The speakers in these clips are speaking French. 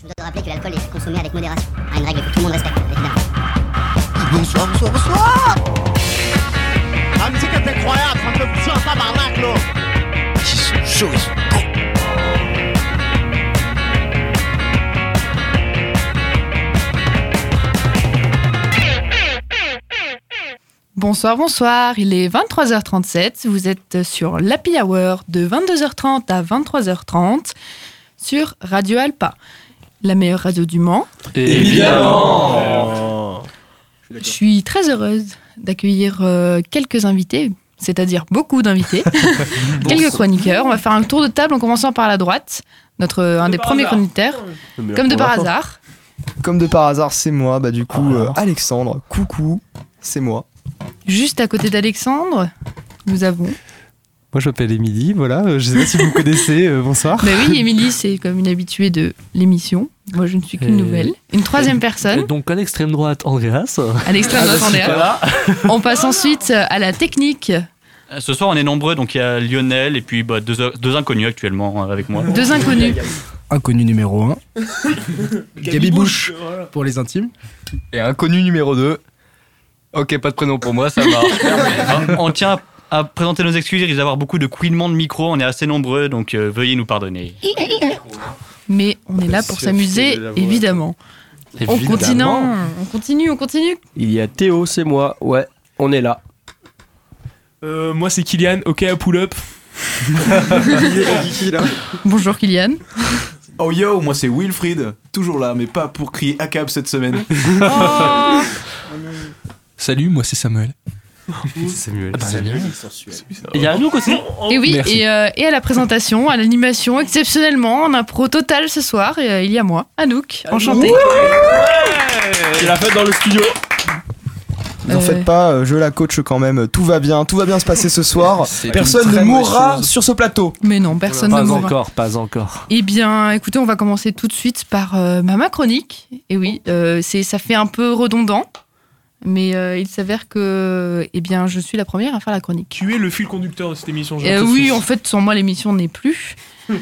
Je dois rappeler que l'alcool est consommé avec modération. Ah, une règle que tout le monde respecte, évidemment. Bonsoir, bonsoir, bonsoir. La musique est incroyable, ça me fait pousser un tabarnak, là. Ils sont chauds, ils sont Bonsoir, bonsoir, il est 23h37, vous êtes sur l'Happy Hour de 22h30 à 23h30 sur Radio Alpa, la meilleure radio du Mans. Évidemment Je suis très heureuse d'accueillir euh, quelques invités, c'est-à-dire beaucoup d'invités, quelques chroniqueurs. On va faire un tour de table en commençant par la droite, notre, un des premiers chroniqueurs, comme de par hasard. Comme de par hasard, c'est moi, bah du coup, euh, Alexandre, coucou, c'est moi. Juste à côté d'Alexandre, nous avons... Moi je m'appelle Émilie, voilà, euh, je sais pas si vous me connaissez, euh, bonsoir. Bah oui, Émilie, c'est comme une habituée de l'émission. Moi, je ne suis qu'une Et- nouvelle. Une troisième personne, Et donc à l'extrême droite, Andreas. à l'extrême droite, Andrea. Voilà. On passe ensuite à la technique. Euh, Ce soir, on est nombreux, donc il y a Lionel et puis bah, deux, deux inconnus actuellement avec moi. Deux inconnus. Inconnu numéro 1. Gabi Bush pour les intimes. Et inconnu numéro 2. Ok, pas de prénom pour moi, ça marche. on tient à présenter nos excuses, il risque d'avoir beaucoup de couinements de micro, on est assez nombreux, donc euh, veuillez nous pardonner. Mais on est là pour s'amuser, évidemment. On continue, on continue, on continue. Il y a Théo, c'est moi. Ouais, on est là. Euh, moi c'est Kylian, ok à pull up. Bonjour Kylian. Oh yo, moi c'est Wilfried, toujours là, mais pas pour crier ACAB cette semaine. Oh, Salut, moi c'est Samuel. Samuel. Il y a Anouk aussi. et oui, et, euh, et à la présentation, à l'animation, exceptionnellement, en impro total ce soir, et, euh, il y a moi, Anouk, enchantée. Il l'a fait dans le studio. N'en Euh. faites pas, je la coach quand même, tout va bien, tout va bien se passer ce soir. C'est Personne ne mourra sur ce plateau. Mais non, personne ne Pas mourra. encore, pas encore. Eh bien, écoutez, on va commencer tout de suite par euh, ma chronique. Et oui, euh, c'est, ça fait un peu redondant, mais euh, il s'avère que, eh bien, je suis la première à faire la chronique. Tu es le fil conducteur de cette émission. j'ai Euh, oui, en fait, sans moi, l'émission n'est plus.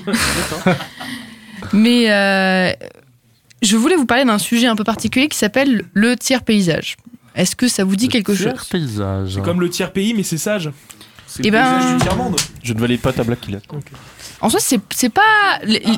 Mais euh, je voulais vous parler d'un sujet un peu particulier qui s'appelle le tiers paysage. Est-ce que ça vous dit quelque chose? paysage. C'est comme le tiers pays, mais c'est sage. C'est Eh le ben- paysage du tiers-monde. Je ne valide pas ta blague, Kylian. En soi, c'est, c'est pas.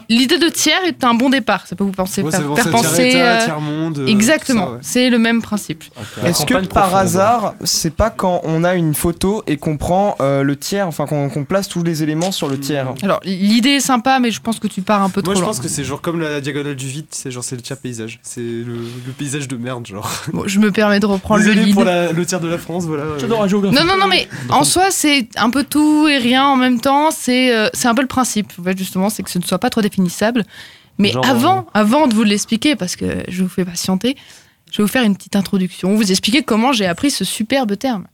L'idée de tiers est un bon départ. Ça peut vous penser, Ouais, faire, faire c'est penser. euh, tiers-monde, euh, exactement, ouais. c'est le même principe. Est-ce que par hasard, c'est pas quand on a une photo et qu'on prend euh, le tiers, enfin qu'on place tous les éléments sur le tiers? Alors, l'idée est sympa, mais je pense que tu pars un peu Moi trop je loin. pense que c'est genre comme la diagonale du vide, c'est genre c'est le tiers paysage. C'est le, le paysage de merde genre. Bon, je me permets de reprendre le Désolé lead. pour la- le tiers de la France, voilà. euh, Non, non, non, mais en soi, c'est un peu tout et rien en même temps. C'est euh, c'est un peu le principe, en fait, justement, c'est que ce ne soit pas trop définissable. Mais Genre, avant, avant de vous l'expliquer, parce que je vous fais patienter, je vais vous faire une petite introduction, vous expliquer comment j'ai appris ce superbe terme.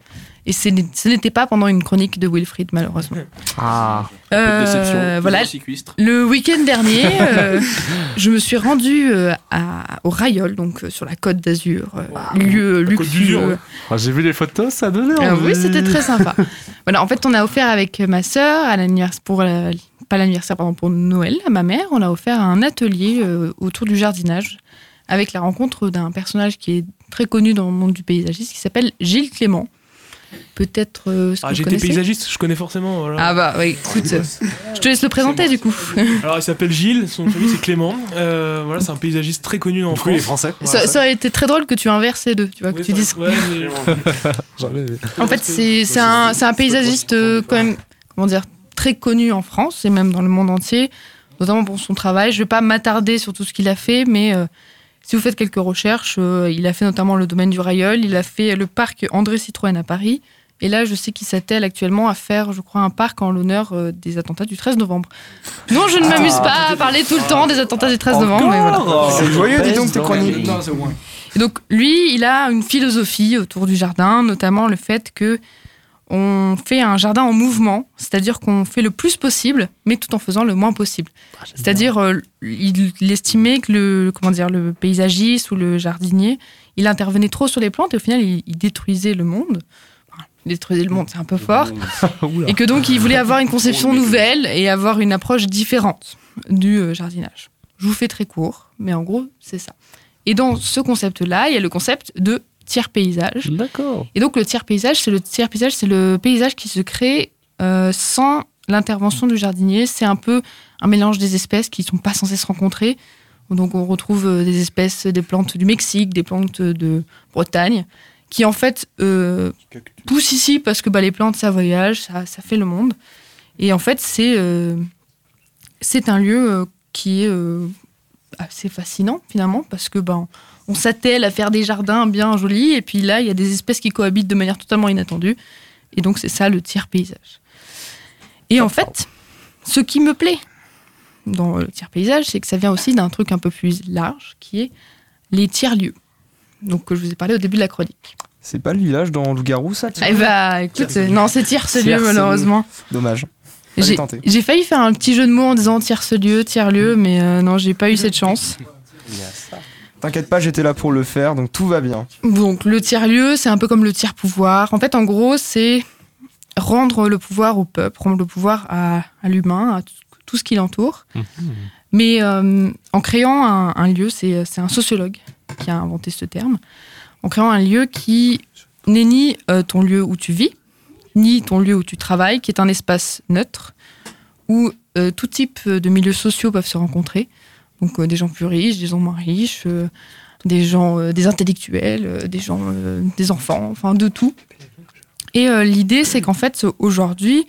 Et ce n'était pas pendant une chronique de Wilfried, malheureusement. Ah. Euh, Déception. voilà, Cycliste. le week-end dernier, euh, je me suis rendue euh, à- au Rayol, donc euh, sur la côte d'Azur, euh, lieu luxueux. Ah, J'ai vu les photos, ça donnait Ah envie. oui, c'était très sympa. voilà, en fait, on a offert avec ma sœur, à l'anniversaire, pour pas l'anniversaire, pardon, pour Noël, à ma mère, on a offert un atelier euh, autour du jardinage, avec la rencontre d'un personnage qui est très connu dans le monde du paysagisme, qui s'appelle Gilles Clément. Peut-être euh, Ah, j'étais paysagiste, je connais forcément. voilà. Ah bah oui, écoute, euh, je te laisse le présenter du coup. Alors il s'appelle Gilles, son famille c'est Clément. Euh, voilà, c'est un paysagiste très connu en Du coup, il est France. français. Ça, ça aurait été très drôle que tu inverses les deux, tu vois, que tu ça- dises. ouais, mais- En fait, c'est c'est un, c'est un paysagiste euh, quand même, comment dire, très connu en France et même dans le monde entier, notamment pour son travail. Je vais pas m'attarder sur tout ce qu'il a fait, mais euh, si vous faites quelques recherches, euh, il a fait notamment le domaine du Railleul, il a fait le parc André Citroën à Paris. Et là, je sais qu'il s'attelle actuellement à faire, je crois, un parc en l'honneur euh, des attentats du 13 novembre. Non, je ne m'amuse pas à parler tout le temps des attentats du 13 novembre, mais voilà. C'est joyeux, dis donc, tes chroniques. Et donc lui, il a une philosophie autour du jardin, notamment le fait que on fait un jardin en mouvement, c'est-à-dire qu'on fait le plus possible, mais tout en faisant le moins possible. C'est-à-dire, euh, il, il estimait que le comment dire le paysagiste ou le jardinier, il intervenait trop sur les plantes et au final, il, il détruisait le monde. Enfin, il détruisait le monde, c'est un peu fort. Et que donc, il voulait avoir une conception nouvelle et avoir une approche différente du euh, jardinage. Je vous fais très court, mais en gros, c'est ça. Et dans ce concept-là, il y a le concept de tiers paysage. D'accord. Et donc le tiers paysage, c'est le tiers paysage, c'est le paysage qui se crée euh, sans l'intervention du jardinier. C'est un peu un mélange des espèces qui sont pas censées se rencontrer. Donc on retrouve euh, des espèces, des plantes du Mexique, des plantes de Bretagne, qui en fait euh, poussent ici parce que bah, les plantes ça voyage, ça, ça fait le monde. Et en fait c'est euh, c'est un lieu qui est euh, assez fascinant finalement parce que ben on s'attelle à faire des jardins bien jolis et puis là il y a des espèces qui cohabitent de manière totalement inattendue et donc c'est ça le tiers paysage. Et en fait, ce qui me plaît dans le tiers paysage, c'est que ça vient aussi d'un truc un peu plus large qui est les tiers lieux. Donc que je vous ai parlé au début de la chronique. C'est pas le village dans Loup-Garou, ça Eh bah écoute, non c'est tierce lieu Tierce-lieu. malheureusement. Dommage. J'ai failli faire un petit jeu de mots en disant tierce lieu, tiers lieu, mais euh, non j'ai pas eu cette chance. T'inquiète pas, j'étais là pour le faire, donc tout va bien. Donc le tiers-lieu, c'est un peu comme le tiers-pouvoir. En fait, en gros, c'est rendre le pouvoir au peuple, rendre le pouvoir à, à l'humain, à tout, ce qui l'entoure. Mais euh, en créant un, un lieu, c'est c'est un sociologue qui a inventé ce terme, en créant un lieu qui n'est ni euh, ton lieu où tu vis, ni ton lieu où tu travailles, qui est un espace neutre, où euh, tout type de milieux sociaux peuvent se rencontrer. Donc euh, des gens plus riches, des gens moins riches, euh, des gens, euh, des intellectuels, des gens, des enfants, enfin de tout. Et l'idée, c'est qu'en fait, aujourd'hui,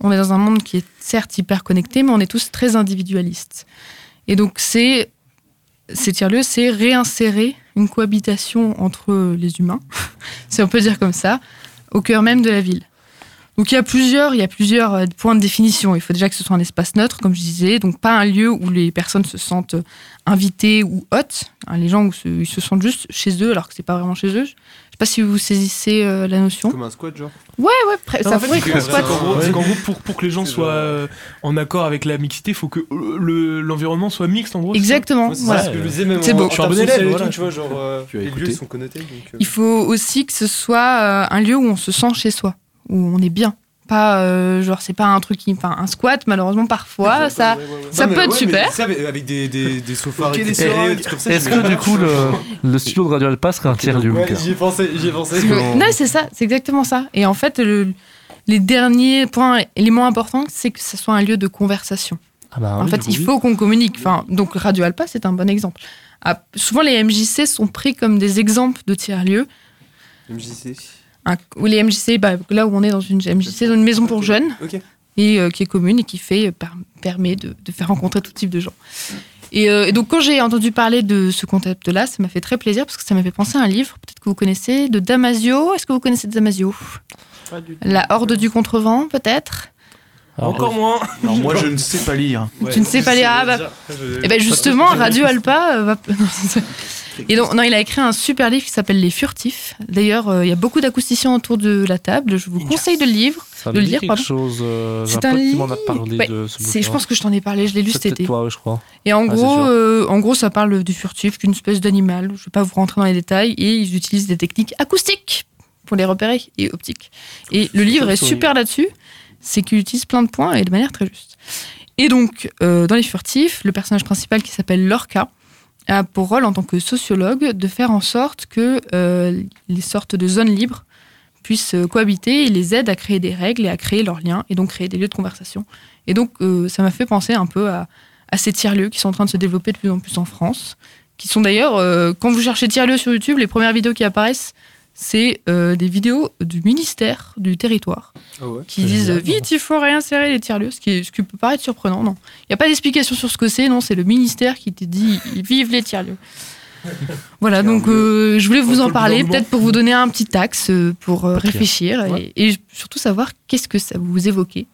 on est dans un monde qui est certes hyper connecté, mais on est tous très individualistes. Et donc, c'est ces tiers-lieux, c'est réinsérer une cohabitation entre les humains, si on peut dire comme ça, au cœur même de la ville. Donc il y a plusieurs, il y a plusieurs euh, points de définition. Il faut déjà que ce soit un espace neutre, comme je disais, donc pas un lieu où les personnes se sentent euh, invitées ou hôtes. Hein, les gens où se, ils se sentent juste chez eux, alors que c'est pas vraiment chez eux. Je sais pas si vous saisissez euh, la notion. Comme un squat, genre Ouais, ouais, Non, ça en fait, pourrait être un que- squat. c'est qu'en gros, pour, pour que les gens soient euh, en accord avec la mixité, il faut que le- l'environnement soit mixte en gros. Exactement, c'est voilà. ce que je disais, même C'est en- beau. en Je suis un bon élève, voilà. tu vois, genre, Tu les lieux sont connotés. donc, euh, Il faut aussi que ce soit euh, un lieu où on se sent chez soi, où on est bien. Pas euh, genre c'est pas un truc qui, enfin un squat malheureusement parfois ça ouais, ouais, ouais. ça Non, peut être ouais, super. ça, avec des, des, des sofas Ok, des récupérés, seringues. des trucs comme ça. Est-ce que du coup le, le studio de Radio Alpa serait un tiers-lieu Ouais, Mika j'y ai pensé, j'y ai pensé. Parce que- non, c'est ça, c'est exactement ça. Et en fait, le- les derniers points éléments importants, c'est que ce soit un lieu de conversation. Ah bah en oui, fait, il faut qu'on communique. Enfin, donc Radio Alpa, c'est un bon exemple. Ah, souvent, les MJC sont pris comme des exemples de tiers-lieux. MJC. Un- Ou les MJC, bah, là où on est dans une MJC, dans une maison pour jeunes, et euh, qui est commune et qui fait, euh, par- permet de, de faire rencontrer tout type de gens. Et, euh, et donc, quand j'ai entendu parler de ce concept-là, ça m'a fait très plaisir parce que ça m'a fait penser à un livre, peut-être que vous connaissez, de Damasio. Est-ce que vous connaissez Damasio La Horde du Contrevent, peut-être Alors, Encore moins. Alors moi je ne sais pas lire. Tu ne sais pas lire. Ah, bah, Et ben justement, Radio Alpa euh, va. Et donc, non, il a écrit un super livre qui s'appelle Les Furtifs. D'ailleurs, euh, il y a beaucoup d'acousticiens autour de la table. Je vous conseille de le lire. Ça de le lire, quelque pardon. chose. euh, C'est un un pote qui m'en a livre. Ouais, ce Je pense que je t'en ai parlé. Je l'ai lu cet été. toi, je crois. Et en Ah, gros, euh, en gros, ça parle du furtif, qu'une espèce d'animal. Je ne vais pas vous rentrer dans les détails. Et ils utilisent des techniques acoustiques pour les repérer et optiques. Et le livre est super là-dessus. C'est qu'il utilise plein de points et de manière très juste. Et donc, euh, dans les furtifs, le personnage principal qui s'appelle Lorca a pour rôle en tant que sociologue de faire en sorte que euh, les sortes de zones libres puissent euh, cohabiter et les aide à créer des règles et à créer leurs liens et donc créer des lieux de conversation. Et donc, euh, ça m'a fait penser un peu à, ces tiers-lieux qui sont en train de se développer de plus en plus en France, qui sont d'ailleurs, quand vous cherchez tiers-lieux sur YouTube, les premières vidéos qui apparaissent, c'est euh, des vidéos du ministère du territoire Ah ouais. qui disent euh, vite, il faut réinsérer les tiers-lieux, ce qui, est- ce qui peut paraître surprenant, non. Il n'y a pas d'explication sur ce que c'est, non, c'est le ministère qui te dit vive les tiers-lieux. Voilà, donc euh, je voulais vous en le parler, peut-être pour vous donner un petit axe pour euh, réfléchir et, et surtout savoir qu'est-ce que ça vous évoquait.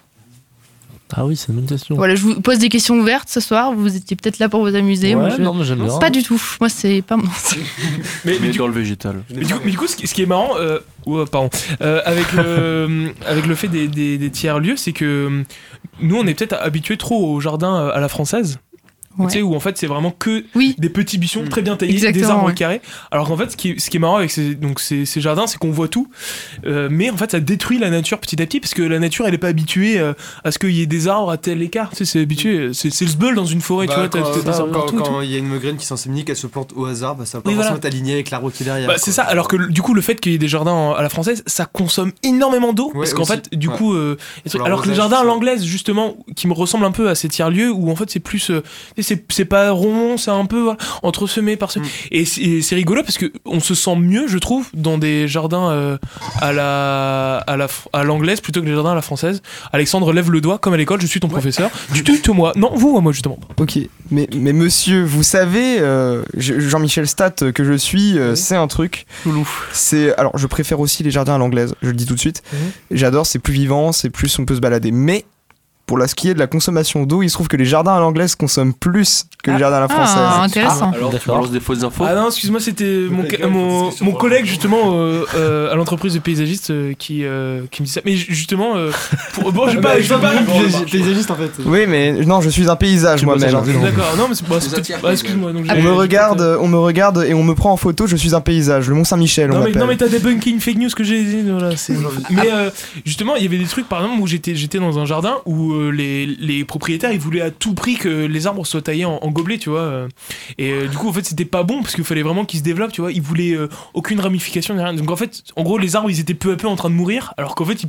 Ah oui, c'est une bonne question. Voilà, je vous pose des questions ouvertes ce soir, vous étiez peut-être là pour vous amuser. moi, Ouais, je- non, mais j'aime bien. Pas du tout, moi c'est pas mon. Mais, mais Mais du, dans le végétal. mais du coup, mais du coup, ce qui, ce qui est marrant, euh, ouais, pardon, euh, avec, le, avec le fait des, des, des tiers-lieux, c'est que euh, nous, on est peut-être habitués trop au jardin euh, à la française. Ouais. Tu sais, où en fait c'est vraiment que Oui. des petits buissons très bien taillés, des arbres ouais. carrés. Alors qu'en fait, ce qui est, ce qui est marrant avec ces, donc ces, ces jardins, c'est qu'on voit tout, Euh, mais en fait ça détruit la nature petit à petit parce que la nature elle est pas habituée euh, à ce qu'il y ait des arbres à tel écart. Tu sais, c'est habitué, c'est c'est le sbeul dans une forêt, tu Bah, vois, t'as quand, t'as des quand- arbres partout et tout. quand il y a une migraine qui s'insémine, qu'elle se plante au hasard, bah, ça va pas Oui, voilà. forcément être aligné avec l'arbre qui est derrière. Bah, c'est ça, alors que le- du coup, le fait qu'il y ait des jardins à la française, ça consomme énormément d'eau. Ouais, parce qu'en fait, du Ouais. coup, euh, alors que les l'arrosage, jardins à l'anglaise, justement, qui me ressemblent un peu à ces tiers-lieux, où en fait, c'est plus. Euh, c'est c'est pas rond, c'est un peu voilà, entresemé par ce. Mm. Et c'est et c'est rigolo parce que on se sent mieux, je trouve, dans des jardins euh, à la à la à l'anglaise plutôt que les jardins à la française. Alexandre lève le doigt, comme à l'école, je suis ton professeur. Tu tues moi? Non, vous, moi, justement. Ok, mais, mais monsieur, vous savez, euh, je- Jean-Michel Stat que je suis, euh, c'est un truc. C'est alors, je préfère aussi les jardins à l'anglaise. Je le dis tout de suite. Mhm. J'adore, c'est plus vivant, c'est plus on peut se balader. Mais pour la, ce qui est de la consommation d'eau, il se trouve que les jardins à l'anglaise consomment plus que les jardins à la française. Ah, intéressant. Alors, tu balances des fausses infos Ah non, excuse-moi, c'était mon, ca- mon, collègue justement euh, euh, à l'entreprise de paysagistes euh, qui, euh, qui me dit ça. Mais ju- justement, euh, pour, bon, je vais pas, je pas paysagiste, paysagiste en fait. Oui, mais non, je suis un paysage moi-même. D'accord, non, mais c'est bah, bah, excuse-moi. donc On j'ai- me regarde, on me regarde et on me prend en photo. Je suis un paysage, le Mont Saint-Michel. on Non mais, non mais t'as des bunking fake news que j'ai mais justement il y avait des trucs par exemple où j'étais j'étais dans un jardin où euh, les, les propriétaires ils voulaient à tout prix que les arbres soient taillés en, en gobelets tu vois euh, et euh, du coup en fait c'était pas bon parce qu'il fallait vraiment qu'ils se développent tu vois ils voulaient euh, aucune ramification ni rien donc en fait en gros les arbres ils étaient peu à peu en train de mourir alors qu'en fait ils-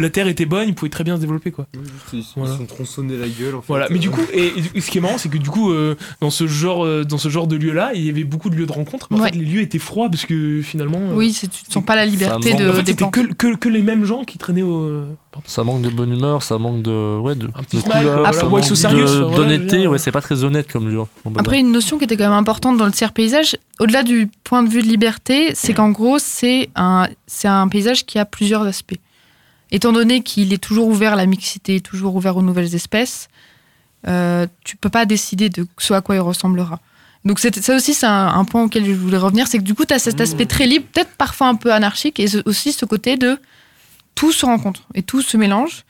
la terre était bonne ils pouvaient très bien se développer quoi Ils Voilà. sont tronçonnés la gueule en fait. voilà mais du coup et, et ce qui est marrant c'est que du coup euh, dans ce genre euh, dans ce genre de lieu là il y avait beaucoup de lieux de rencontre mais en Ouais. fait les lieux étaient froids parce que finalement euh, Oui, c'est- tu ne sens pas la liberté de, en fait, des c'était plantes. que, que, que les mêmes gens qui traînaient au. Ça manque de bonne humeur, ça manque de, ouais, de, de couleur, ça manque voilà, d'honnêteté. Ouais, c'est pas très honnête comme lieu. Après, une notion qui était quand même importante dans le tiers paysage, au-delà du point de vue de liberté, c'est qu'en gros, c'est un, c'est un paysage qui a plusieurs aspects. Étant donné qu'il est toujours ouvert à la mixité, toujours ouvert aux nouvelles espèces, euh, tu peux pas décider de ce à quoi il ressemblera. Donc ça aussi, c'est un, un point auquel je voulais revenir, c'est que du coup, tu as cet aspect très libre, peut-être parfois un peu anarchique, et ce- aussi ce côté de tout se rencontre et tout se mélange,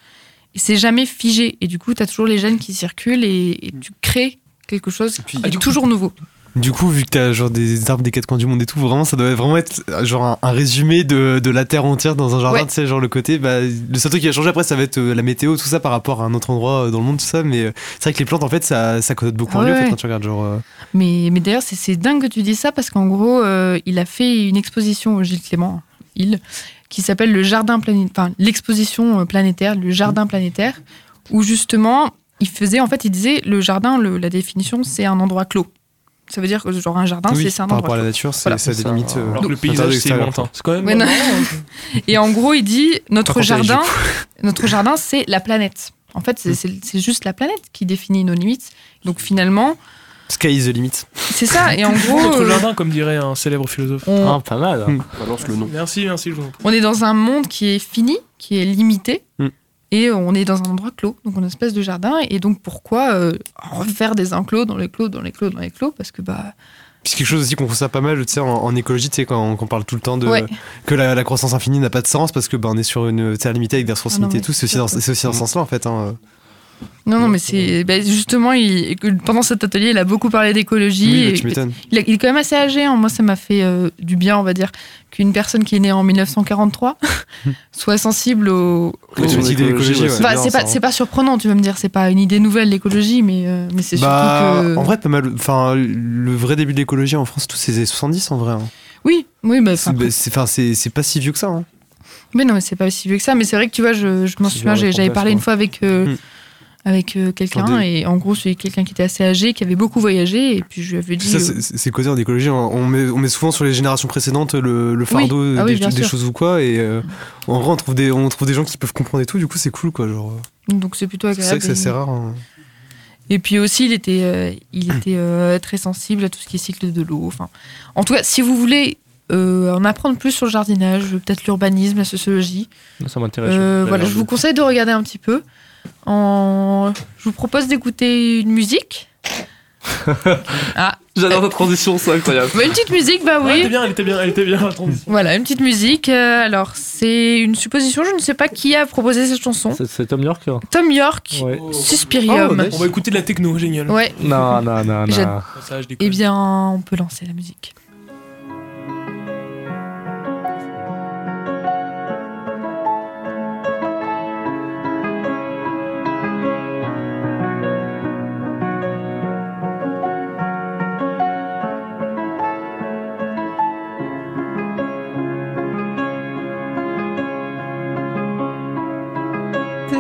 et c'est jamais figé. Et du coup, tu as toujours les gènes qui circulent, et, et tu crées quelque chose qui est toujours nouveau. Du coup, vu que t'as genre des arbres des quatre coins du monde et tout, vraiment, ça doit vraiment être genre un, un résumé de, de la terre entière dans un jardin, Ouais. tu sais, genre le côté. Bah, le seul truc qui va changer après, ça va être euh, la météo, tout ça par rapport à un autre endroit euh, dans le monde, tout ça. Mais euh, c'est vrai que les plantes, en fait, ça, ça connote beaucoup Ah lieu, en ouais, fait, ouais. quand tu regardes, genre. Mais, mais d'ailleurs, c'est- c'est dingue que tu dis ça parce qu'en gros, euh, il a fait une exposition au Gilles Clément, il, qui s'appelle le jardin planétaire, enfin l'exposition euh, planétaire, le jardin planétaire, où justement, il faisait, en fait, il disait, le jardin, le- la définition, c'est un endroit clos. Ça veut dire que genre un jardin, oui, c'est un par endroit rapport à la nature, c'est Voilà. ça délimite. euh, Alors que le paysage, c'est. C'est quand même. Ouais. Et en gros, il dit, notre Par jardin, notre jardin, c'est la planète. En fait, c'est- c'est c'est juste la planète qui définit nos limites. Donc finalement, Sky is the limit. c'est ça. Et en gros, Notre euh, jardin, comme dirait un célèbre philosophe. on, Ah, pas mal. Hmm. Balance le nom. Merci, merci, je vous en prie. on est dans un monde qui est fini, qui est limité, Mm. et on est dans un endroit clos, donc on a une espèce de jardin. Et donc pourquoi euh, refaire des enclos dans les clos, dans les clos, dans les clos Parce que bah Puis c'est quelque chose aussi qu'on trouve ça pas mal, tu sais, en, en écologie, tu sais, quand, quand on parle tout le temps de Ouais. que la, la croissance infinie n'a pas de sens parce que ben on est sur une terre limitée avec des ressources Ah non, limitées et tout. C'est aussi, dans- c'est aussi dans ce sens-là, en fait. Hein. Non, non, mais c'est bah, justement, il, pendant cet atelier, il a beaucoup parlé d'écologie. Oui, bah, il, il est quand même assez âgé. hein. Moi, ça m'a fait euh, du bien, on va dire, qu'une personne qui est née en 1943 soit sensible au. Oui, au- tu m'as dit de l'écologie, ouais. Bah, bien, c'est ça, pas, hein. c'est pas surprenant, tu vas me dire, c'est pas une idée nouvelle l'écologie, mais, euh, mais c'est Bah, surtout que. en vrai, pas mal. Enfin, le vrai début de l'écologie en France, tout c'est les années 70 en vrai. hein. Oui, oui, bah, C'est bah, c'est- enfin, c'est c'est pas si vieux que ça. hein. Mais non, mais c'est pas aussi vieux que ça. Mais c'est vrai que tu vois, je, je m'en souviens, j'avais 39, parlé une fois avec, euh, Hmm. Avec euh, quelqu'un, des- et en gros, c'est quelqu'un qui était assez âgé, qui avait beaucoup voyagé, et puis je lui avais dit. Ça, euh, c'est- le côté en écologie. hein. On met, on met souvent sur les générations précédentes le, le fardeau Ah oui, des, choses ou quoi. Et euh, en vrai, on trouve, des, on trouve des gens qui peuvent comprendre et tout. Du coup, c'est cool quoi. Genre, donc c'est plutôt c'est vrai agréable. que c'est rare. hein. Et puis aussi, il était, euh, il était euh, très sensible à tout ce qui est cycle de l'eau. Enfin, en tout cas, si vous voulez euh, en apprendre plus sur le jardinage, peut-être l'urbanisme, la sociologie, Ça m'intéresse. euh, voilà, je vous conseille de regarder un petit peu. En... Je vous propose d'écouter une musique. ah, J'adore ta transition, c'est incroyable. Bah, une petite musique, bah Ouais, elle oui. était bien, elle était bien, elle était bien la transition. Voilà, une petite musique. euh, alors, c'est une supposition, je ne sais pas qui a proposé cette chanson. C'est- Tom York hein Tom York, Ouais. Suspirium. Oh, nice. On va écouter de la techno, génial. Ouais. Non, non, non, non. Ça, je déconne. Eh bien, on peut lancer la musique.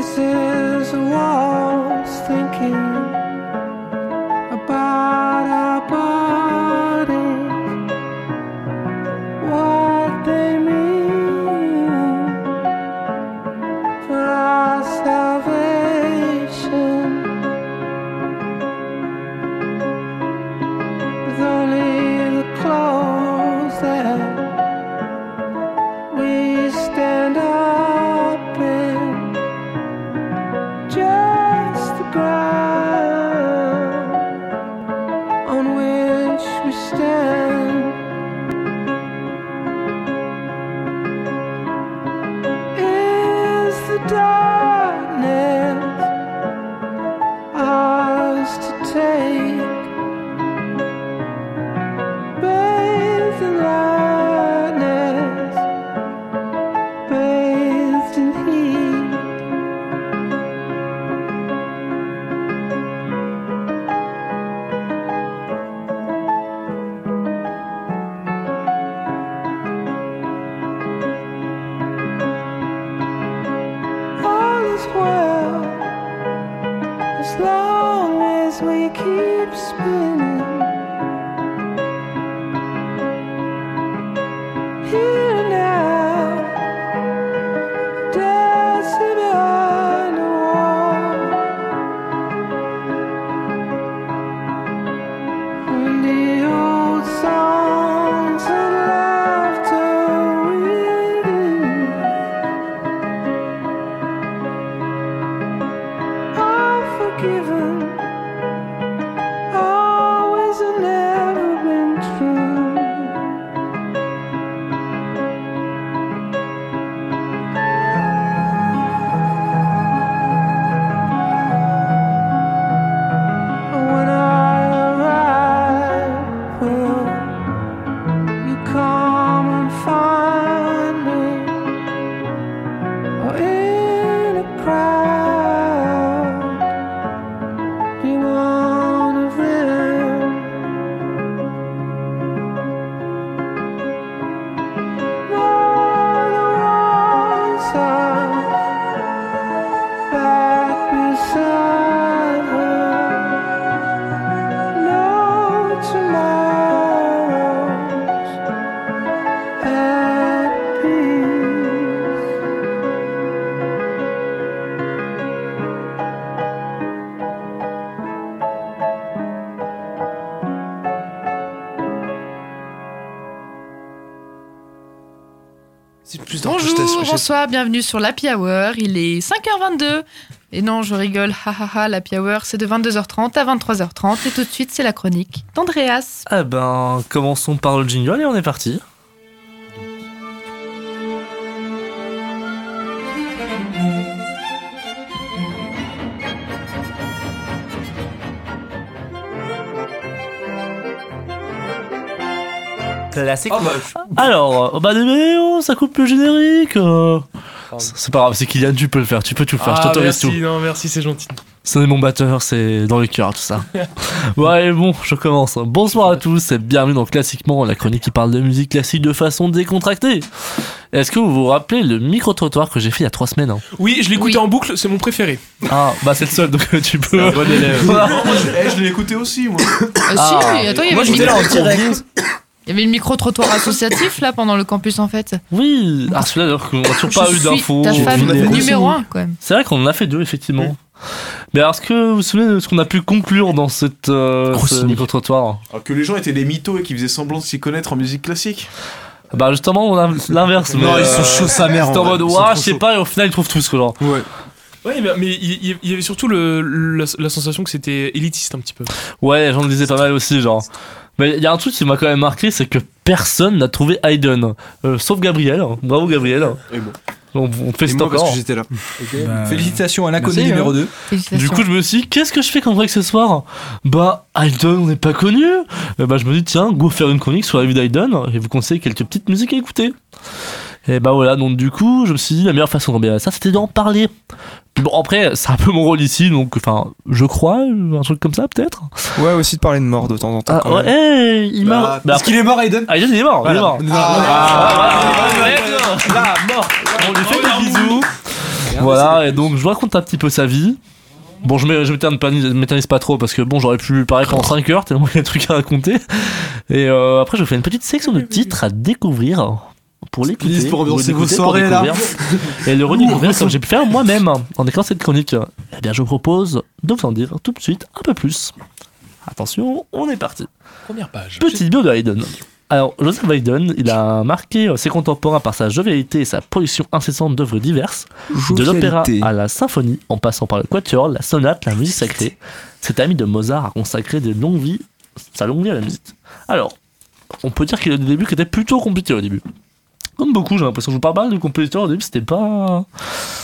This is a waltz in bonsoir, bienvenue sur l'Happy Hour. Il est 5h22. Et non, je rigole, hahaha, l'Happy Hour, c'est de 22h30 à 23h30. Et tout de suite, c'est la chronique d'Andreas. Ah ben, commençons par le jingle et on est parti. Alors, oh bah mais oh, ça coupe le générique. euh. C'est pas grave, c'est Kylian, tu peux le faire, tu peux tout faire, je Ah, t'autorise merci, tout. non, merci, c'est gentil. C'est mon batteur, c'est dans le cœur, tout ça. ouais, bon, je commence. Bonsoir à tous et bienvenue dans Classiquement, la chronique qui parle de musique classique de façon décontractée. Est-ce que vous vous rappelez le micro-trottoir que j'ai fait il y a trois semaines hein? Oui, je l'écoutais en boucle, c'est mon préféré. Ah, bah c'est le seul, donc tu peux. un bon élève. Voilà. Non, moi, je, eh, je l'ai écouté aussi, moi. Ah, si, attends, il y Moi, avait le j'étais Il y avait le micro-trottoir associatif là pendant le campus en fait. Oui, ah celui-là d'ailleurs qu'on n'a toujours Je pas eu d'infos. ta fan On a fait numéro un, quand même. C'est vrai qu'on en a fait deux effectivement. Mais alors, est-ce que vous vous souvenez de ce qu'on a pu conclure dans cette euh, ce micro-trottoir Alors que les gens étaient des mythos et qui faisaient semblant de s'y connaître en musique classique. Bah justement, on a l'inverse. Non, mais, ils sont chauds sa mère, C'est en mode, ouah, je sais pas, et au final, ils trouvent tous ce genre. Ouais. Ouais, mais- mais il y, avait surtout le, la, la sensation que c'était élitiste un petit peu. Ouais, les gens le disaient pas mal aussi, genre. Mais il y a un truc qui m'a quand même marqué, c'est que personne n'a trouvé Hayden. Euh, sauf Gabriel. Bravo Gabriel. On, fait Et ce moi, parce encore. que j'étais là. Bah, Félicitations à l'inconnu merci, numéro hein. 2. Du coup, je me suis dit, qu'est-ce que je fais comme vrai accessoire Bah, Hayden, on n'est pas connu. Et bah, je me dis, tiens, go faire une chronique sur la vie d'Hayden et vous conseiller quelques petites musiques à écouter. Et bah voilà, donc du coup, je me suis dit, la meilleure façon de remédier à ça, c'était d'en parler. Bon, après, c'est un peu mon rôle ici, donc, enfin, je crois, un truc comme ça, peut-être. Ouais, aussi de parler de mort de temps en temps. Ah, quand ouais, même. hey, il Bah, meurt. parce qu'il est mort, Hayden Hayden, il est mort, il est mort. Ah, Là, mort. On lui fait des bisous. Voilà, et donc je vous raconte un petit peu sa vie. Bon, je m'é- je m'éternise m'éternise pas trop parce que bon, j'aurais pu parler pendant 5 heures tellement il y a des trucs à raconter. Et euh, après, je vous fais une petite section de titres à découvrir pour l'écouter. Pour ou ambiancer vos soirées, là. Et le redécouvrir comme j'ai pu faire moi-même en écrivant cette chronique. Eh bien, je vous propose de vous en dire tout de suite un peu plus. Attention, on est parti. Première page. Petite bio de Haydn. Alors, Joseph Haydn, il a marqué ses contemporains par sa jovialité et sa production incessante d'œuvres diverses, de l'opéra à la symphonie, en passant par le quatuor, la sonate, la musique sacrée. Cet ami de Mozart a consacré de longues vies, sa longue vie à la musique. Alors, on peut dire qu'il a des débuts qui étaient plutôt compliqués au début. Comme beaucoup, j'ai l'impression. Je vous parle pas de compositeurs au début, c'était pas.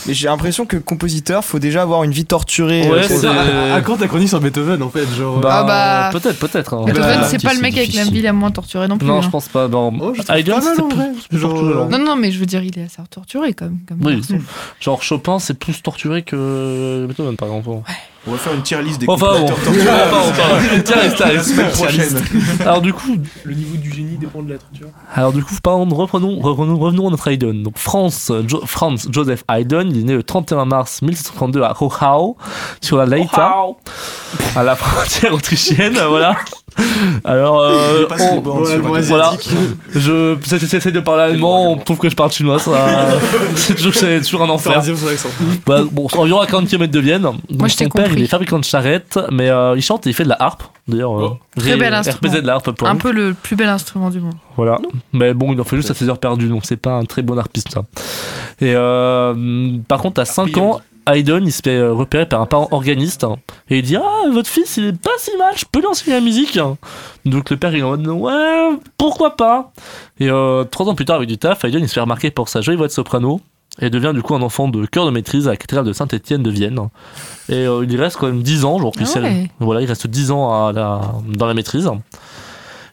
Mais j'ai l'impression que compositeur, faut déjà avoir une vie torturée. Ouais, euh, c'est- pour- À, à quand ta chronique sur Beethoven en fait genre, Bah, Ah bah, peut-être, peut-être. hein. Beethoven, Bah, c'est pas le mec avec la vie la moins torturée non plus. Non, hein. je pense pas. Non. Oh, je pas mal, c'était en plus, vrai. plus Genre, torturé, euh, non Non, non, mais je veux dire, il est assez torturé comme, comme Oui, genre Chopin, c'est plus torturé que Beethoven, par exemple. On va faire une tier list des Enfin, bon. là, La reste. semaine prochaine. Alors du coup, Le niveau du génie dépend de la torture. alors du coup, pardon, reprenons, reprenons, revenons à notre Haydn. Donc Franz, Jo- Franz Joseph Haydn, il est né le 31 mars 1732 à Hochau, sur la Leita, à la frontière autrichienne, voilà. Alors, euh, on- voilà, je, j'essaie de parler allemand, on trouve que je parle chinois, ça, c'est toujours, c'est toujours un enfer. Bah, bon, c'est environ à 40 km de Vienne. Donc Moi, je t'ai son père, compris. il est fabricant de charrettes, mais euh, il chante et il fait de la harpe. D'ailleurs, euh, Très bel instrument. De la harpe pour Un peu le plus bel instrument du monde. Voilà. Mais bon, il en fait juste à ses heures perdues, donc c'est pas un très bon harpiste, ça. Et euh, par contre, à 5 ans, Haydn, il se fait euh, repérer par un parent organiste, hein, et il dit Ah, votre fils, il est pas si mal, je peux lui enseigner la musique. Donc le père, il est en mode Ouais, pourquoi pas Et euh, trois ans plus tard, avec du taf, Haydn, il se fait remarquer pour sa jolie voix de soprano, et devient du coup un enfant de chœur de maîtrise à la cathédrale de Saint-Étienne de Vienne. Et euh, il reste quand même 10 ans, genre, Ah ouais. voilà, il reste 10 ans à la- dans la maîtrise.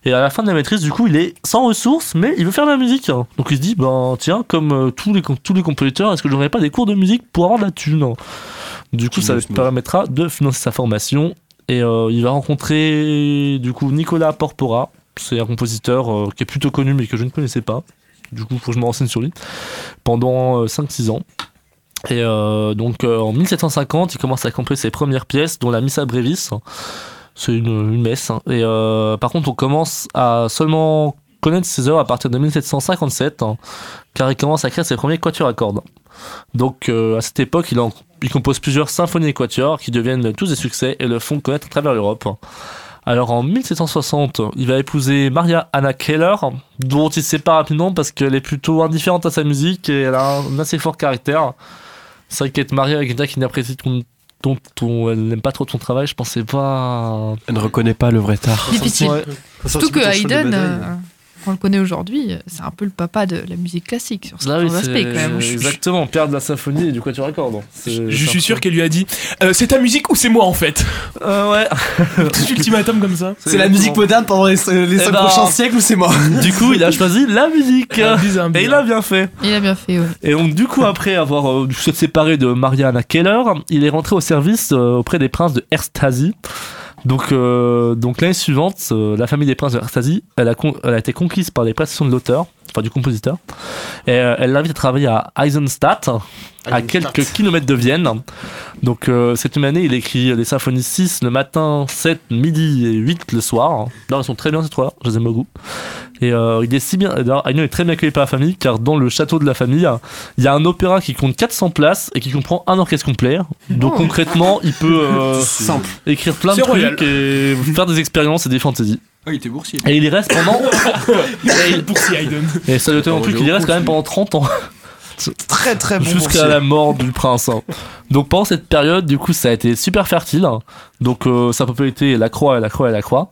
Et à la fin de la maîtrise, du coup, il est sans ressources, mais il veut faire de la musique. Donc il se dit, ben tiens, comme euh, tous, les, tous les compositeurs, est-ce que j'aurais pas des cours de musique pour avoir de la thune Du coup, ça lui permettra de financer sa formation. Et euh, il va rencontrer, du coup, Nicolas Porpora. C'est un compositeur euh, qui est plutôt connu, mais que je ne connaissais pas. Du coup, faut que je me renseigne sur lui. Pendant euh, 5-6 ans. Et donc, en 1750, il commence à composer ses premières pièces, dont la Missa Brevis. C'est une, messe. hein. Et euh, par contre, on commence à seulement connaître ses œuvres à partir de 1757, hein, car il commence à créer ses premiers quatuors à cordes. Donc, euh, à cette époque, il, en- il compose plusieurs symphonies et quatuors qui deviennent tous des succès et le font connaître à travers l'Europe. Alors, en 1760, il va épouser Maria Anna Keller, dont il se sépare rapidement parce qu'elle est plutôt indifférente à sa musique et elle a un assez fort caractère. C'est vrai qu'être marié avec quelqu'un qui n'apprécie ton, ton, ton- elle n'aime pas trop ton travail, je pensais pas. Elle ne reconnaît pas le vrai tard. Difficile. Ouais. Surtout que Haydn, euh, on le connaît aujourd'hui, c'est un peu le papa de la musique classique sur oui, certains aspects c'est quand même. exactement, père de la symphonie et du quatuor à cordes. Je suis sûr qu'elle lui a dit euh, C'est ta musique ou c'est moi en fait? Euh, ouais. Tout ultimatum comme ça. C'est la musique moderne pendant les, les Eh cinq ben, prochains siècles ou c'est moi? Du coup, il a choisi la musique. Bizarre, Et il a bien fait. Il a bien fait, ouais. Et donc, du coup, après avoir euh, se séparé de Mariana Keller, il est rentré au service euh, auprès des princes de Erztasi. Donc, euh, donc l'année suivante, euh, la famille des princes de Erztasi, elle a, elle a été conquise par les prestations de l'auteur, enfin du compositeur. Et euh, elle l'invite à travailler à Eisenstadt, à quelques kilomètres de Vienne. Donc, euh, cette même année, il écrit les symphonies 6 le matin, 7, midi et 8 le soir. Là, elles sont très bien ces trois, je les aime beaucoup. Et euh, il est si bien, d'ailleurs, Agnew est très bien accueilli par la famille, car dans le château de la famille, il y a un opéra qui compte 400 places et qui comprend un orchestre complet. Donc Oh. concrètement, il peut euh, Simple. écrire plein de trucs royal. et faire des expériences et des fantaisies. Ah, il était boursier. Et il y reste pendant. Pour si Haydn. et ça doit être un truc, il est il y reste quand même pendant 30 ans. Très très bon Jusqu'à la mort du prince. hein. Donc pendant cette période, du coup, ça a été super fertile. Donc euh, sa popularité, la croix, et la croix, et la croix.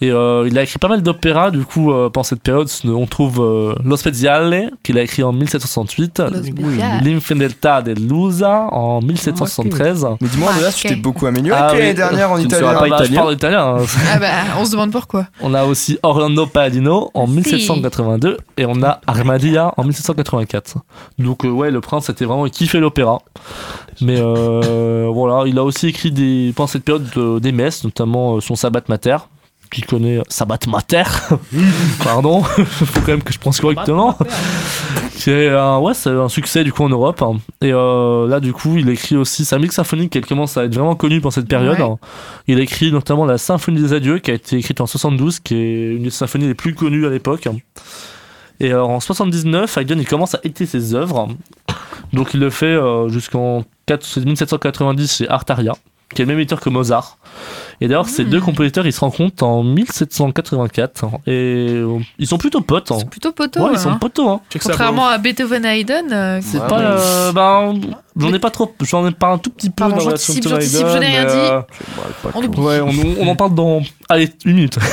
Et euh, il a écrit pas mal d'opéras, du coup, euh, pendant cette période, on trouve euh, Lo Speziale, qu'il a écrit en 1768, Speziale. L'Infedeltà de Lusa en 1773. Mais dis-moi, Andreas, tu Ok. t'es beaucoup amélioré Ah l'année oui. dernière en Tu ne italien. pas Je parle italien. hein. Ah bah, on se demande pourquoi. On a aussi Orlando Palladino en 1782 et on a Armadilla en 1784. Donc euh, ouais, le prince c'était vraiment il kiffait l'opéra. Mais euh, voilà, il a aussi écrit des pendant cette période euh, des messes, notamment son Sabbat Mater qui connaît Sabbat Mater? Pardon, faut quand même que je prononce correctement. C'est un, ouais, c'est un succès du coup en Europe. hein. Et euh, là, du coup, il écrit aussi sa musique symphonique qui commence à être vraiment connue pendant cette période. Ouais. hein. Il écrit notamment la Symphonie des Adieux qui a été écrite en 72, qui est une des symphonies les plus connues à l'époque. Et euh, en 79, Haydn il commence à éditer ses œuvres. Donc il le fait euh, jusqu'en 4 1790 chez Artaria, qui est le même éditeur que Mozart. Et d'ailleurs, ces deux compositeurs, ils se rencontrent en 1784. Et euh, ils sont plutôt potes. hein. Plutôt poteau. Ouais, ils sont hein. potos. Hein. Contrairement à Beethoven et Haydn. euh, C'est pas. euh, ben, j'en ai pas trop. J'en ai pas un tout petit peu Pardon, dans la relation de je n'ai rien mais, dit. euh, On oublie. Ouais, on, on en parle dans. Allez, une minute.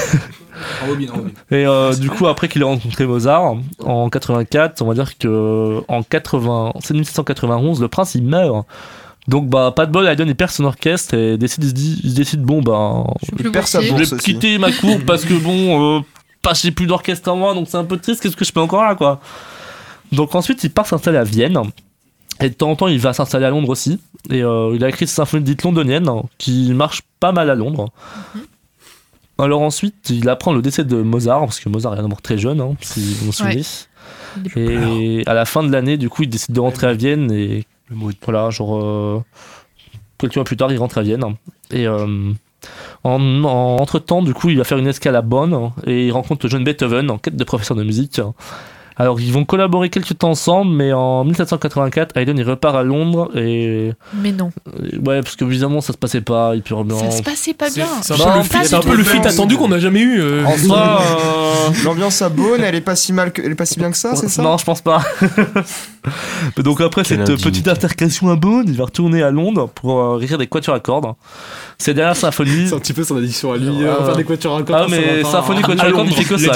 En bobine, en bobine. Et euh, du coup, après qu'il ait rencontré Mozart en 84, on va dire que en 80, c'est 1791, le prince il meurt. Donc bah pas de bol, il perd son orchestre et décide, il se dit- il se décide bon bah je vais aussi. quitter ma cour parce que bon, euh, pas j'ai plus d'orchestre en moi donc c'est un peu triste. Qu'est-ce que je fais encore là quoi? Donc ensuite il part s'installer à Vienne. Et de temps en temps, il va s'installer à Londres aussi. Et euh, il a écrit cette symphonie dite londonienne, qui marche pas mal à Londres. Alors ensuite, il apprend le décès de Mozart, parce que Mozart est mort très jeune, hein, si vous vous souvenez. Et à la fin de l'année, du coup, il décide de rentrer à Vienne. Et voilà, genre. euh, quelques mois plus tard, il rentre à Vienne. Et euh, en, entre temps, du coup, il va faire une escale à Bonn et il rencontre John Beethoven en quête de professeur de musique. Alors, ils vont collaborer quelques temps ensemble, mais en 1784, Haydn il repart à Londres et. Mais non. et Ouais, parce que évidemment, ça se passait pas, il peut Ça se passait pas bien. C'est un peu un peu le fit attendu qu'on n'a jamais eu. euh. En soi, euh, l'ambiance à Beaune, elle est pas si mal, que- elle est pas si bien que ça, c'est ça? Non, je pense pas. Donc après Quelle cette indignité. petite altercation à Bonn, il va retourner à Londres pour euh, écrire des quatuors à cordes. Ces dernières symphonies. C'est un petit peu son addiction à lui, euh, Ah. faire des quatuors à cordes. Ah, mais symphonie quatuor à cordes, il fait que ça.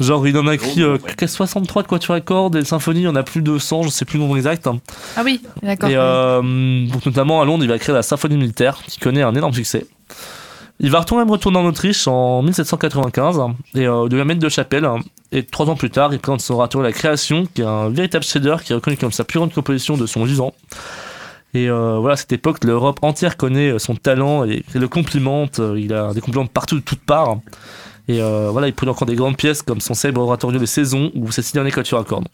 Genre, il en a écrit euh, 63 de quatuors à cordes et symphonies, il y en a plus de 100, je sais plus le nombre exact. Ah oui, d'accord. Et euh, donc notamment à Londres, il va créer la symphonie militaire qui connaît un énorme succès. Il va retourner même retourner en Autriche en 1795 et euh, devient maître de chapelle. Et trois ans plus tard, il présente son oratoire La Création, qui est un véritable chef-d'œuvre qui est reconnu comme sa plus grande composition de son vivant. Et euh, voilà, à cette époque, l'Europe entière connaît son talent et, et le complimente. Il a des compliments de partout, de toutes parts. Et euh, voilà, il produit encore des grandes pièces comme son célèbre oratorio des saisons ou ses six derniers quatuors à cordes.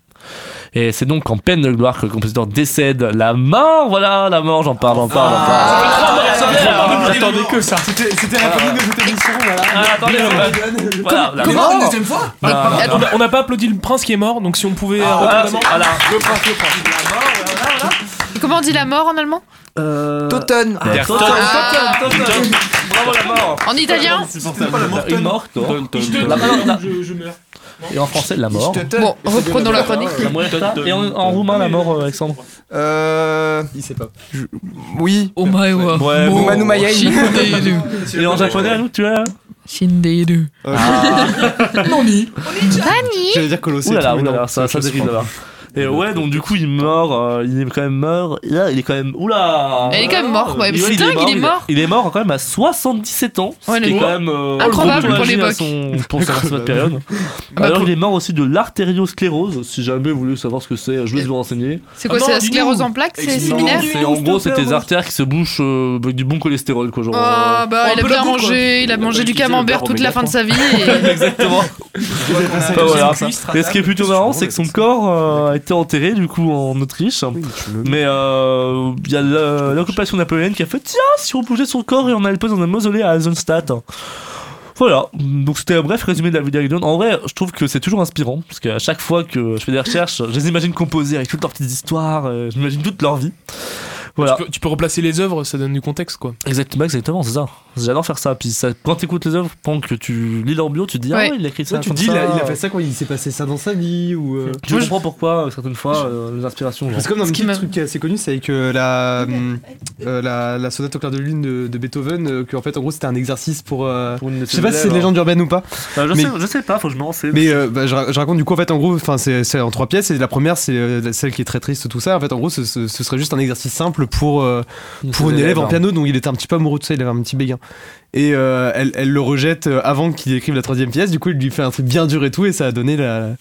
Et c'est donc en peine de gloire que le compositeur décède. La mort, voilà, la mort, j'en parle, j'en parle, j'en parle. Attendez que ça. C'était c'était la première de cette émission, voilà. Ah, attendez, je- voilà, la Comment une deuxième fois. On n'a pas applaudi le prince qui est mort, donc si on pouvait. Ah, euh, voilà. Le prince, le prince. Et comment on dit la mort en allemand Euh... Totten. Der Toten, Ah. Toten, Toten. Bravo la mort. En italien Une morte. Je La mort, la- je- je meurs. Et en français, la mort. Bon, reprenons la chronique. Et en, en roumain, la mort, euh, Alexandre. Euh. Il sait pas. Oui. Oh my god. Ouais, Bon. Et en japonais, à nous, tu as Shinderu. Nani Nani? J'allais dire là non, là, ça, ça je dérive pas. là-bas. Et ouais, donc du coup, il meurt, euh, il est quand même mort. Et là, il est quand même. Oula Il est quand même mort, ouais, c'est dingue, il est mort. Il est mort quand même à 77 ans. Ouais, ce qui le- est quand même. euh, Incroyable pour l'époque. son- Pour cette période. bah, Alors, il est mort aussi de l'artériosclérose. Si jamais vous voulez savoir ce que c'est, je vais vous renseigner. C'est quoi, Ah c'est la sclérose en plaques C'est similaire c'est en gros, c'est tes artères qui se bouchent euh, avec du bon cholestérol, quoi. Genre, Oh euh, bah un il a bien mangé, il a mangé du camembert toute la fin de sa vie et... Exactement. Ah, voilà. Et ce qui est plutôt marrant, c'est que son corps euh, a été enterré du coup en Autriche. Mais euh, il y a l'occupation napoléonienne qui a fait tiens, si on bougeait son corps et on allait le poser dans un mausolée à Eisenstadt. Voilà, donc c'était un bref résumé de la d'Haydn. En vrai, je trouve que c'est toujours inspirant, parce qu'à chaque fois que je fais des recherches, je les imagine composer avec toutes leurs petites histoires, euh, j'imagine toute leur vie. Voilà. Tu, peux, tu peux replacer les œuvres, ça donne du contexte quoi. Exactement, exactement, c'est ça. J'adore faire ça. Puis ça, quand t'écoutes les œuvres, pendant que tu lis leur bio, tu te dis, ah Ouais. il a écrit ça. Ouais, tu comme te dis, ça. il a, il a fait ça quand il s'est passé ça dans sa vie ou. euh, Tu comprends pourquoi, euh, certaines fois, euh, les inspirations. genre. C'est comme dans un Ce qui petit truc assez connu, c'est avec euh, la, la, la sonate au clair de lune de, de Beethoven, euh, que en fait en gros c'était un exercice pour. euh, Pour une je sais pas si c'est une élèves, légende urbaine ou pas. Euh, je, mais- sais, je sais pas, faut que je me renseigne. Mais euh, bah, je, ra- je raconte du coup en fait en gros, enfin c'est en trois pièces et la première c'est celle qui est très triste tout ça. En fait en gros ce serait juste un exercice simple pour euh, pour une élève en piano dont il était un petit peu amoureux de ça, il avait un petit béguin. Et euh, elle, elle le rejette euh, avant qu'il écrive la troisième pièce. Du coup il lui fait un truc bien dur et tout et ça a donné la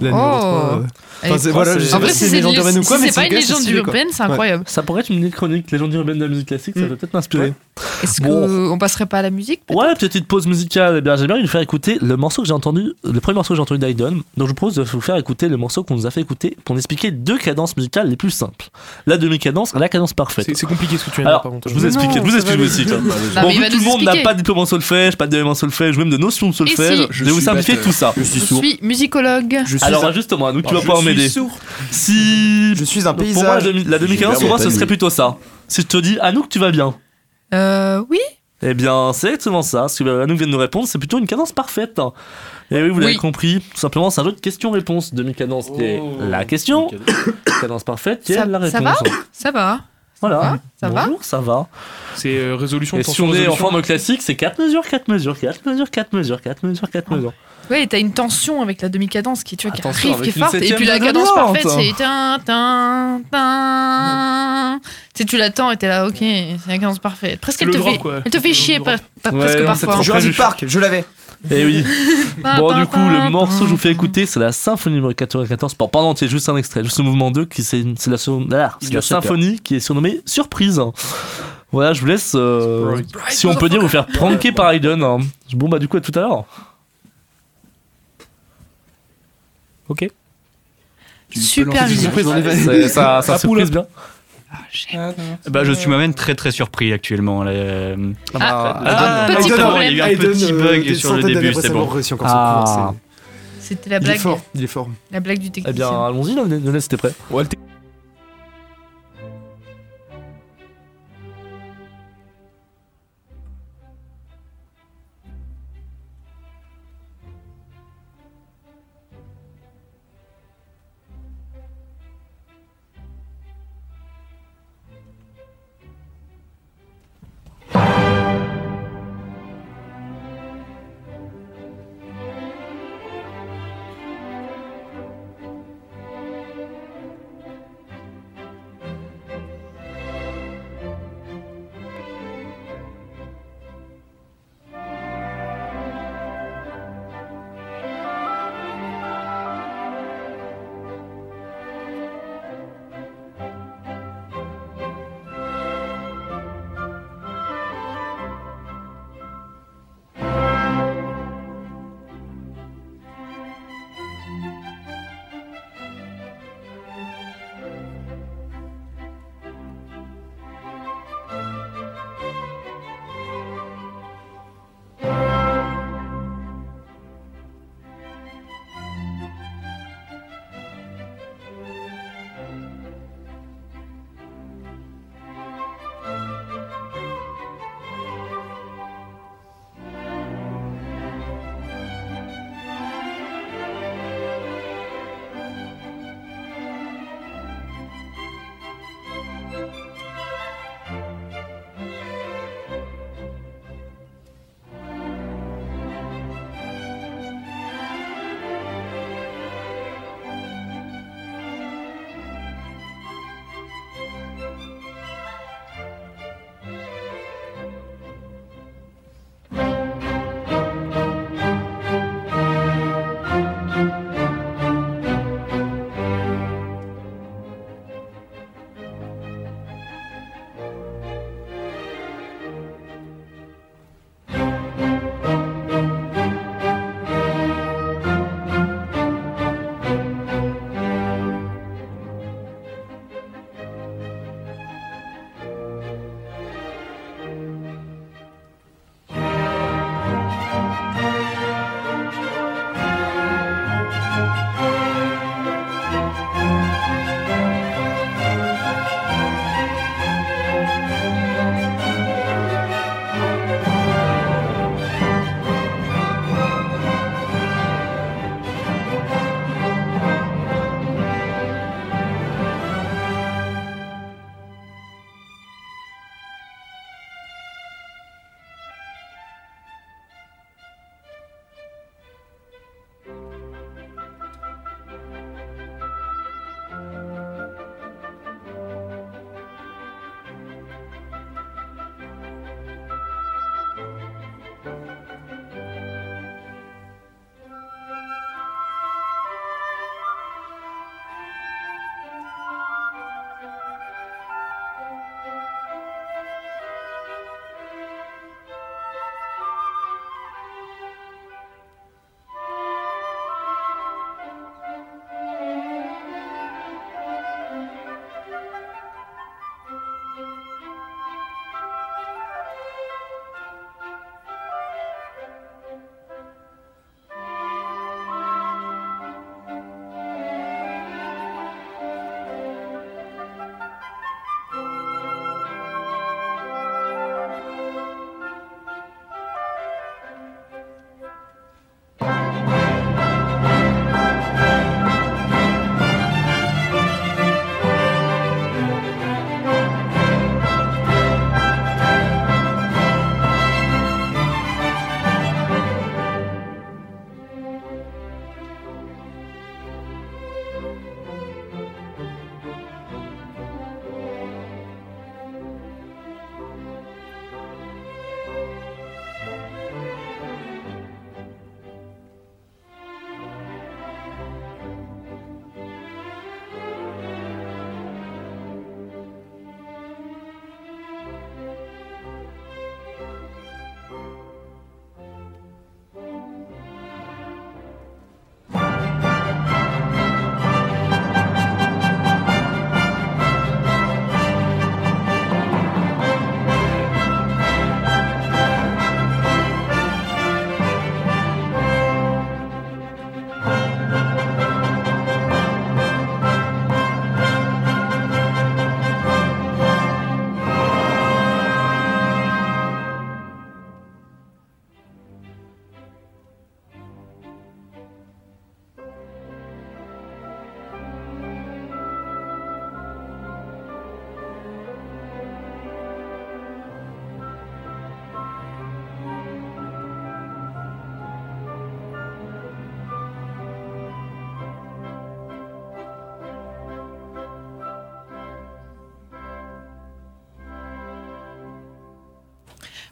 la numéro Oh. trois, euh. Elle Enfin, est c'est- voilà, je sais En pas vrai, si c'est une légende urbaine ou quoi, si mais c'est pas une légende urbaine, c'est Ouais. incroyable. Ça pourrait être une chronique, légende urbaine de la musique classique, ça Mm. peut peut-être m'inspirer. Est-ce Bon. qu'on passerait pas à la musique Ouais, petite pause musicale. Eh bien, j'aimerais lui faire écouter le morceau que j'ai entendu, le premier morceau que j'ai entendu d'Aidon. Donc, je vous propose de vous faire écouter le morceau qu'on nous a fait écouter pour nous expliquer deux cadences musicales les plus simples. La demi-cadence et la cadence parfaite. C'est c'est compliqué ce que tu viens de dire Alors, par contre. je vous explique, je vous explique aussi. Bon, vu va que tout le monde n'a pas de diplôme en solfège, pas de diplôme en solfège, même de notion de solfège, je vais vous simplifier bête. tout ça. Je suis musicologue. Je suis Alors, un- justement, nous, tu vas suis m'aider. sourd. Si. Je suis un Pour moi, la paysage. demi- la demi-cadence, pour moi, ce serait plutôt ça. Si je te dis, Anouk, tu vas bien. Euh, oui. Eh bien, c'est exactement ça. Ce que Anouk vient de nous répondre, c'est plutôt une cadence parfaite. Et oui, vous l'avez Oui. compris. Tout simplement, c'est un jeu de question-réponse. Demi-cadence qui est la question. Cadence parfaite qui est Ça- la réponse. ça va? Ça va. Voilà. Ça va? Bonjour, ça va. C'est euh, résolution, Et si on est en forme classique, c'est 4 mesures, 4 mesures, 4 mesures, 4 mesures, 4 mesures, 4 mesures. Ouais, et t'as une tension avec la demi-cadence qui, tu vois, qui Attention, arrive, qui est forte. Et puis la de cadence parfaite, c'est tin, tin, tin. Tu sais, tu l'attends et t'es là, ok, c'est la cadence parfaite. Presque C'est elle le te fait, quoi. elle te fait C'est chier pas- Ouais, presque non, parfois. c'est trop Jurassic Park, je l'avais. Eh oui. Pa, Bon, pa, du coup, le morceau que je vous fais écouter, c'est la symphonie numéro 94. Bon, en entier, juste un extrait, juste le mouvement 2, qui c'est c'est la, ah, c'est la symphonie qui est surnommée Surprise. Voilà, je vous laisse, euh, si on peut dire, vous faire pranker par Hayden. hein. Bon, bah, du coup, à tout à l'heure. Ok. Super. C'est- Ça, ça surprise bien. Bah, je suis moi-même très très surpris actuellement. là, euh, Ah, Ah, petit non, problème. il y a eu un petit bug sur le début, c'est bon. Ah. C'était la Il est blague, fort, il est fort. la blague du Eh technicien. bien, allons-y, Lionel, c'était prêt.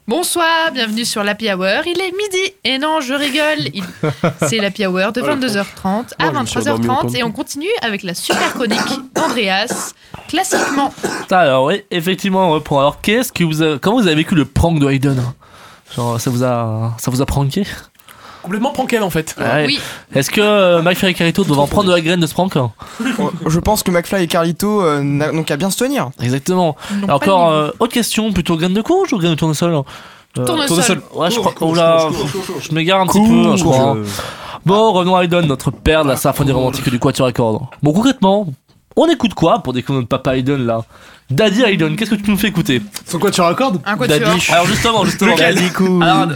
Bonsoir, bienvenue sur l'Happy Hour. Il est midi. Et non, je rigole. Il- C'est l'Happy Hour de 22h30 à Oh, je me suis endormi 23h30. autant. Et on continue avec la super chronique d'Andreas. Classiquement. Alors oui, effectivement, on reprend. Alors qu'est-ce que vous avez... comment vous avez vécu le prank de Hayden hein? Genre ça vous a ça vous a pranké? Complètement pranké en fait. Ouais. Est-ce que euh, McFly et Carito doivent en prendre de la graine de ce prank hein Je pense que McFly et Carlito euh, n'ont qu'à bien se tenir. Exactement. Alors, encore euh, autre question, plutôt graine de courge ou graine de tournesol hein Euh, Tournesol. Ouais, je crois. Oh là, je m'égare un petit peu, je crois. Bon, revenons à Hayden, notre père de la symphonie romantique du Quatuor à cordes. Bon, concrètement, on écoute quoi pour découvrir notre papa Hayden là? Daddy Hayden, qu'est-ce que tu nous fais écouter Son Quatuor à cordes Un quatuor. Daddy. Alors justement, justement. Daddy cool. alors,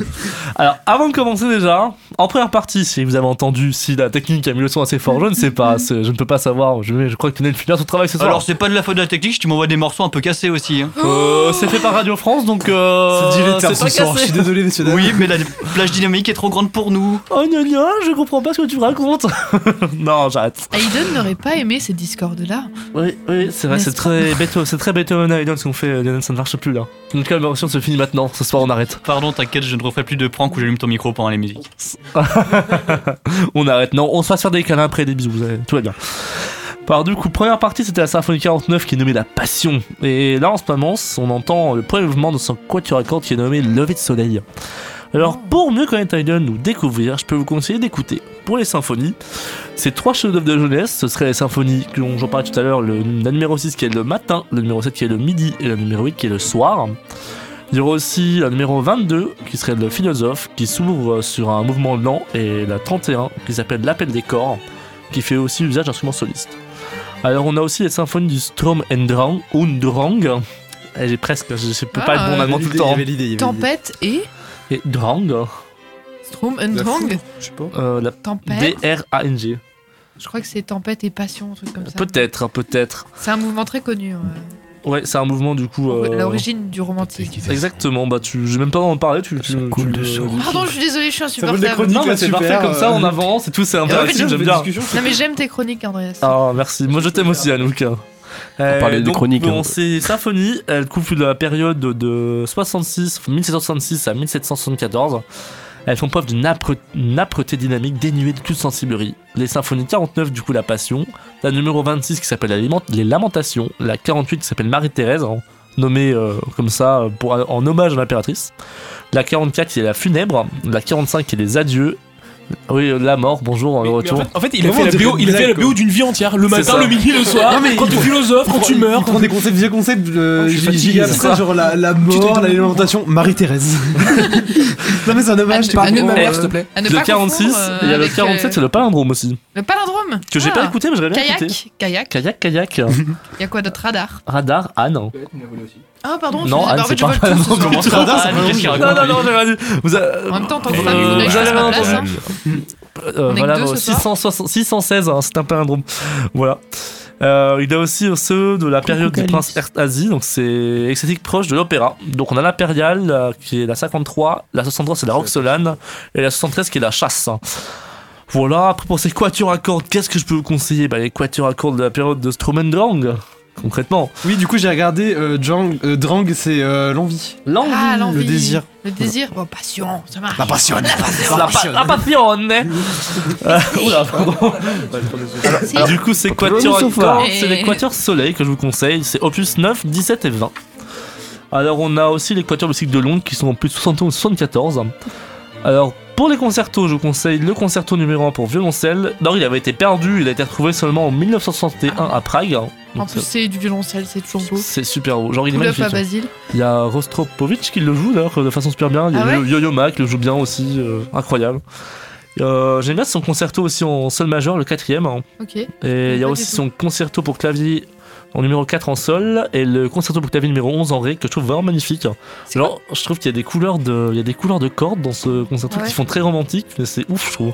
alors, avant de commencer déjà, en première partie, si vous avez entendu, si la technique a mis le son assez fort, je ne sais pas, je ne peux pas savoir. Je, je crois que tu venais de finir ton travail ce soir. Alors c'est pas de la faute de la technique, tu m'envoies des morceaux un peu cassés aussi. hein. Euh, c'est fait par Radio France, donc euh, C'est dilettant c'est pas ce soir, cassé. je suis désolé messieurs dames. Oui, mais la plage dynamique est trop grande pour nous. Oh gna gna, je comprends pas ce que tu racontes. non, j'arrête. Hayden n'aurait pas aimé ces discordes-là. Oui, oui, c'est vrai, c'est très c'est très Beethoven Hayden ce qu'on fait, euh, Lionel, ça ne marche plus là. Une collaboration se finit maintenant, ce soir on arrête. Pardon, t'inquiète, je ne referai plus de prank où j'allume ton micro pendant les musiques. on arrête, non, on se fasse faire des câlins après des bisous, tout va bien. Alors du coup, première partie, c'était la symphonie 49 qui est nommée La Passion. Et là, en ce moment, on entend le premier mouvement de son quatuor à cordes qui est nommé Lever de Soleil. Alors, pour mieux connaître Haydn ou découvrir, je peux vous conseiller d'écouter, pour les symphonies, ces trois chefs-d'œuvre de jeunesse. Ce seraient les symphonies que j'en parlais tout à l'heure, le, la numéro 6 qui est le matin, le numéro 7 qui est le midi et le numéro 8 qui est le soir. Il y aura aussi la numéro 22 qui serait le philosophe qui s'ouvre sur un mouvement lent et la 31 qui s'appelle l'appel des corps qui fait aussi usage d'instruments solistes. Alors on a aussi les symphonies du Strom and Drang, und Drang. J'ai presque, je, je peux pas Ah, être bon en allemand tout le temps. Tempête et Et Drang. Strom and Drang. Je sais pas. Euh, la Tempête. D-R-A-N-G. Je crois que c'est tempête et passion, un truc comme ça. Peut-être, peut-être. C'est un mouvement très connu. ouais. Ouais, c'est un mouvement du coup. euh, L'origine du romantisme. Exactement, bah tu, j'ai même pas en parler, tu, tu, cool de Pardon, je suis désolée, je suis insupportable. Non, mais c'est parfait comme ça, on avance et tout, c'est interactif, j'aime bien. Non, mais j'aime tes chroniques, Andreas. Ah, merci. Moi, je t'aime aussi, Anouk. Euh, parlait des chroniques, Bon, hein. ces symphonies, elles couvrent la période de 66, 1766 à 1774. Elles font preuve d'une âpre- âpreté dynamique dénuée de toute sensiblerie. Les symphonies 49, du coup, la Passion. La numéro 26 qui s'appelle Les Lamentations. La 48 qui s'appelle Marie-Thérèse, hein, nommée euh, comme ça pour, en hommage à l'impératrice. La 44 qui est la Funèbre. La 45 qui est les Adieux. Oui, euh, la mort, bonjour, le Mais retour. en, fait, en fait, il a fait la BO, il a fait la BO d'une vie entière. Le matin, le midi, le soir. Non, mais quand il tu philosophes, quand tu meurs. Il prend des concepts, vieux concepts, euh, Oh, genre la, la mort, l'alimentation, Marie-Thérèse. non mais c'est un hommage, tu Euh, s'il te plaît. ne le pas 46, confondre, euh, il y a le avec, 47, euh, c'est le palindrome aussi. Le palindrome Que j'ai Ah. pas écouté, mais j'aurais bien Kayak, écouté. kayak. Kayak, kayak. Il y a quoi d'autre? Radar? Radar, Anne. Ah, pardon, Non, Anne, en fait, c'est je pas soir. Comment ça, qu'est-ce qu'il Non, raconte, non, non, lui j'ai rien dit. Vous En même temps, en tant que Euh, que hein. Euh, voilà, que deux bon, ce soir 660 616, hein, c'est un palindrome. Voilà. Euh, il y a aussi ceux de la période du prince Erzhazi, donc c'est esthétique proche de l'opéra. Donc on a l'impériale euh, qui est la 53, la 63 c'est la Roxolane et la 73 qui est la chasse. Voilà, après pour ces quatuors à cordes, qu'est-ce que je peux vous conseiller? Bah, Les quatuors à cordes de la période de Stromendrang, concrètement. Oui, du coup j'ai regardé euh, Drang, euh, Drang, c'est euh, l'envie. L'envie, Ah, l'envie. le désir. Le désir, bon, passion, ça marche. La passion. La passion. La, pa- la passion Euh, Oula, pardon. Alors, du coup, c'est Quatuor sofa. c'est les Quatuors Soleil que je vous conseille. C'est opus 9, 17 et 20. Alors, on a aussi les Quatuors de cycle de Londres qui sont en plus 71 74. Alors, pour les concertos, je vous conseille le concerto numéro 1 pour violoncelle. Non, il avait été perdu, il a été retrouvé seulement en 1961 à Prague. En plus, c'est du violoncelle, c'est toujours beau. c'est super beau. Genre, il est magnifique. à Basile. Il y a Rostropovich qui le joue d'ailleurs de façon super bien. Il y a Ah ouais Yo-Yo Ma qui le joue bien aussi, euh, incroyable. Euh, J'aime bien son concerto aussi en sol majeur, le quatrième. hein. Et il y a aussi son concerto pour clavier en numéro 4 en sol et le concerto pour clavier numéro 11 en ré que je trouve vraiment magnifique. Alors, je trouve qu'il y a des couleurs de il y a des couleurs de cordes dans ce concerto ouais. qui font très romantique, mais c'est ouf, je trouve.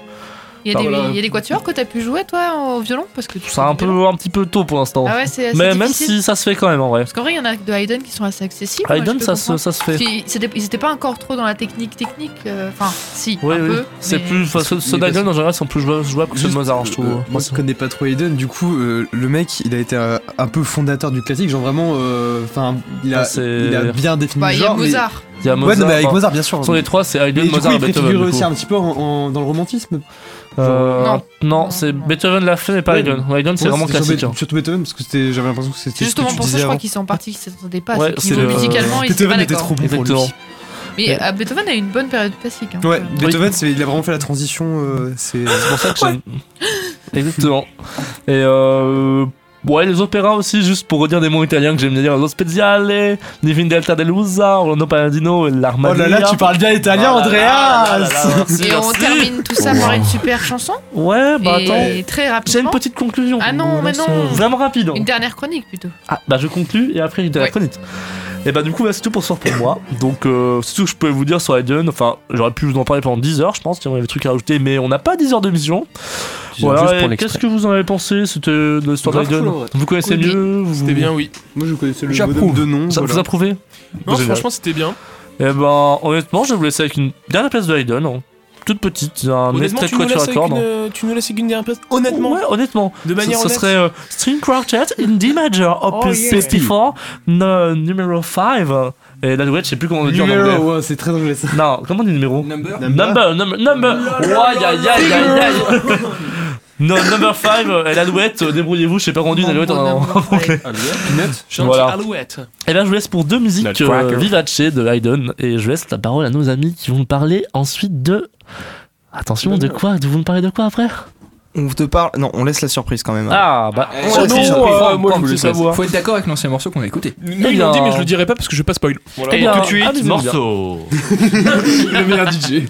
Il y a des, voilà. il y a des quatuors que t'as pu jouer, toi, au violon Parce que tu C'est un peu un petit peu tôt pour l'instant. Ah ouais, c'est assez Mais même si ça se fait quand même en vrai. Parce qu'en vrai, il y en a de Haydn qui sont assez accessibles. Haydn, ça se- ça se fait. C'était- Ils étaient pas encore trop dans la technique technique. euh, Enfin, si, Oui, un oui. peu. C'est mais- plus. Ceux d'Haydn en général sont plus jouables jouables que ceux de Mozart, je trouve. euh, moi, je connais pas trop Haydn. Du coup, euh, le mec, il a été euh, un peu fondateur du classique. Genre vraiment, euh, enfin, il, a, Ah, il a bien défini Bah, le il y a mais Mozart. Il y a Ouais, Mozart. non, mais avec enfin, Mozart, bien sûr. Sur les trois, c'est Haydn, Mozart il et Beethoven. du aussi un petit peu en- en- dans le romantisme. Euh, Non. non, c'est Beethoven l'a fait, mais pas Ouais. Haydn. Haydn, c'est Ouais, vraiment sur classique. Be- hein. Surtout Beethoven, parce que c'était- j'avais l'impression que c'était. Ce justement tu pour ça, je crois qu'ils sont partis, qu'ils ne s'attendaient pas. Ouais, c'est musicalement, ils étaient Beethoven pas était d'accord. trop bon pour lui. Exactement. Mais euh, Beethoven a eu une bonne période classique. hein. Ouais, Beethoven, il a vraiment fait la transition. euh, c'est C'est pour ça que j'aime. Exactement. Et euh. Ouais, les opéras aussi, juste pour redire des mots italiens que j'aime bien dire. Lo Speziale, Divine Delta Delusa, Orlando Paladino et l'Armada. Oh là là, tu parles bien italien, Andreas Et on termine tout ça par une super chanson. Ouais, bah Et attends. très J'ai rapidement. une petite conclusion. Ah non, mais non. Vraiment rapide. hein. Une dernière chronique plutôt. Ah, bah je conclus et après une dernière chronique. Et bah du coup, bah, c'est tout pour ce soir pour moi. Donc euh, c'est tout que je peux vous dire sur Haydn. Enfin, j'aurais pu vous en parler pendant 10 heures, je pense, qu'il y aurait des trucs à rajouter, mais on n'a pas 10 heures de mission. 10 heures Voilà, qu'est-ce que vous en avez pensé? C'était de l'histoire Grave d'Haydn. cool, en vrai. Vous connaissez mieux vous... C'était bien, oui. Moi, je connaissais le bonhomme de nom. Ça voilà. vous approuvez Non, franchement, c'était bien. Et ben, honnêtement, je vais vous laisser avec une dernière pièce de hein. Toute petite, un extrait tu de nous, quatuor laisses à cordes. tu nous laisses une dernière place Honnêtement Ouais, honnêtement. De manière ce, serait euh, String Quartet in D major, opus yeah. 54, no, numéro 5. Et la douette, je sais plus comment on le dit en anglais. Numéro, ouais, c'est très anglais ça. Non, comment on dit numéro Number. Number, number, number. Ouais, aïe, aïe, aïe, aïe. Non, number 5, et la douette, euh, débrouillez-vous, je sais pas rendu une alouette en anglais. Gentil Voilà. Alouette. Et là, je vous laisse pour deux musiques euh, vivace de Haydn, et je laisse la parole à nos amis qui vont nous parler ensuite de. Attention, de quoi? Vous nous parlez de quoi après? On te parle. Non, on laisse la surprise quand même. Ah, bah, Eh, oh ça, non, euh, moi je savoir. Faut être d'accord avec l'ancien morceau qu'on a écouté. Nous, ils l'ont dit, mais je le dirai pas parce que je vais pas spoil. Eh Et bien, tout de suite, morceau. Le meilleur DJ.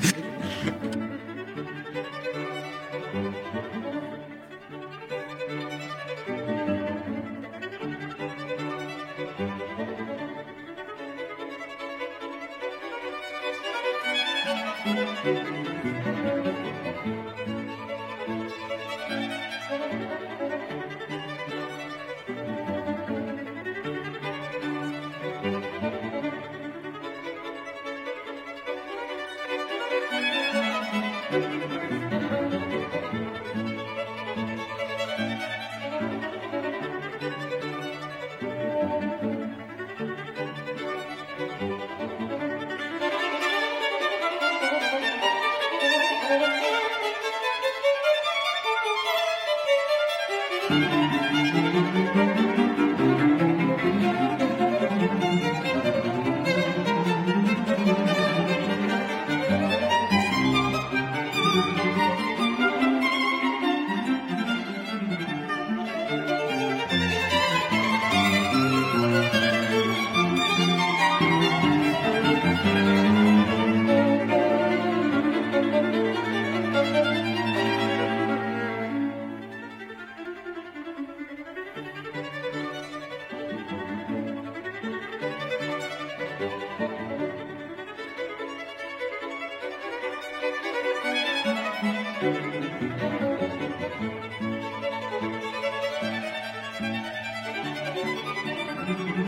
Bonjour,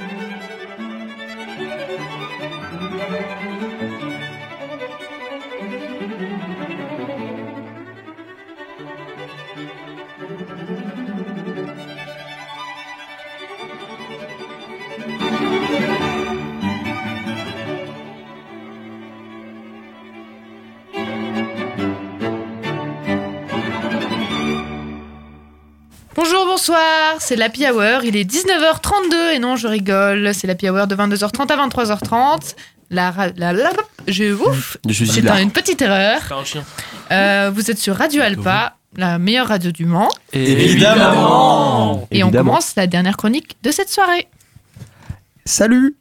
c'est l'Happy Hour, il est 19h32 et non, je rigole, c'est l'Happy Hour de 22h30 à 23h30. La, ra- la, la- je ouf, Je suis c'est là. un- une petite erreur. T'as un chien. Euh, vous êtes sur Radio Alpa, la meilleure radio du Mans, Évidemment et on Évidemment. commence la dernière chronique de cette soirée. Salut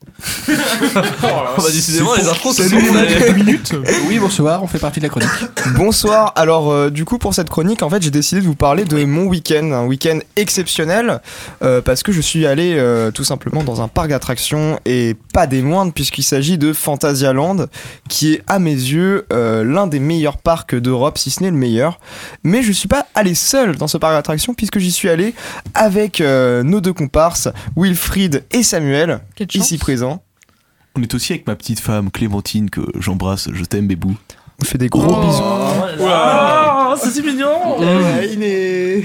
bah, décidément, les infos, les minutes. Oui, bonsoir, on fait partie de la chronique. Bonsoir. Alors, euh, du coup, pour cette chronique, en fait, j'ai décidé de vous parler de mon week-end, un week-end exceptionnel, euh, parce que je suis allé euh, tout simplement dans un parc d'attractions et pas des moindres, puisqu'il s'agit de Phantasialand, qui est à mes yeux euh, l'un des meilleurs parcs d'Europe, si ce n'est le meilleur. Mais je suis pas allé seul dans ce parc d'attractions, puisque j'y suis allé avec euh, nos deux comparses, Wilfried et Samuel. Ici présents. On est aussi avec ma petite femme Clémentine que j'embrasse, je t'aime bébou. On fait des gros bisous. Ah, c'est si mignon il est...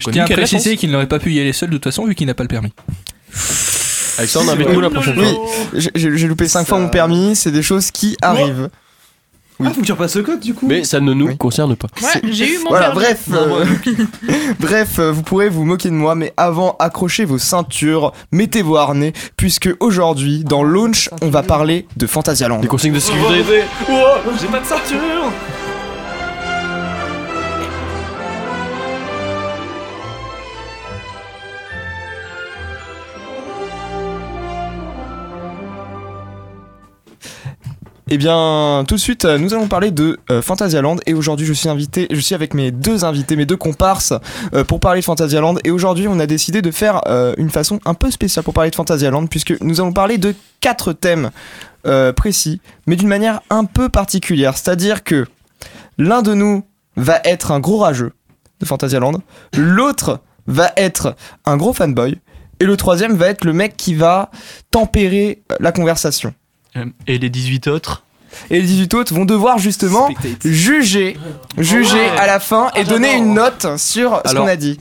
Je tiens à préciser qu'il n'aurait pas pu y aller seul de toute façon vu qu'il n'a pas le permis. Alexandre, invite-nous la prochaine Oui, fois. j'ai- j'ai j'ai loupé 5 fois mon permis, c'est des choses qui arrivent. Ah, faut que tu repasses le code du coup. Mais ça ne nous concerne pas. Ouais, j'ai eu mon Voilà, permis. bref, euh, bref, euh, vous pourrez vous moquer de moi, mais avant, accrochez vos ceintures, mettez vos harnais, puisque aujourd'hui, dans Launch, on va parler de Fantasyland. Les consignes de sécurité. J'ai pas de ceinture Eh bien, tout de suite, euh, nous allons parler de euh, Fantasyland et aujourd'hui, je suis invité, je suis avec mes deux invités, mes deux comparses euh, pour parler de Fantasyland et aujourd'hui, on a décidé de faire euh, une façon un peu spéciale pour parler de Fantasyland puisque nous allons parler de quatre thèmes précis, mais d'une manière un peu particulière, c'est-à-dire que l'un de nous va être un gros rageux de Fantasyland, l'autre va être un gros fanboy et le troisième va être le mec qui va tempérer la conversation. Euh, Et les 18 autres Et les 18 autres vont devoir justement juger, juger à la fin et donner une note sur ce qu'on a dit.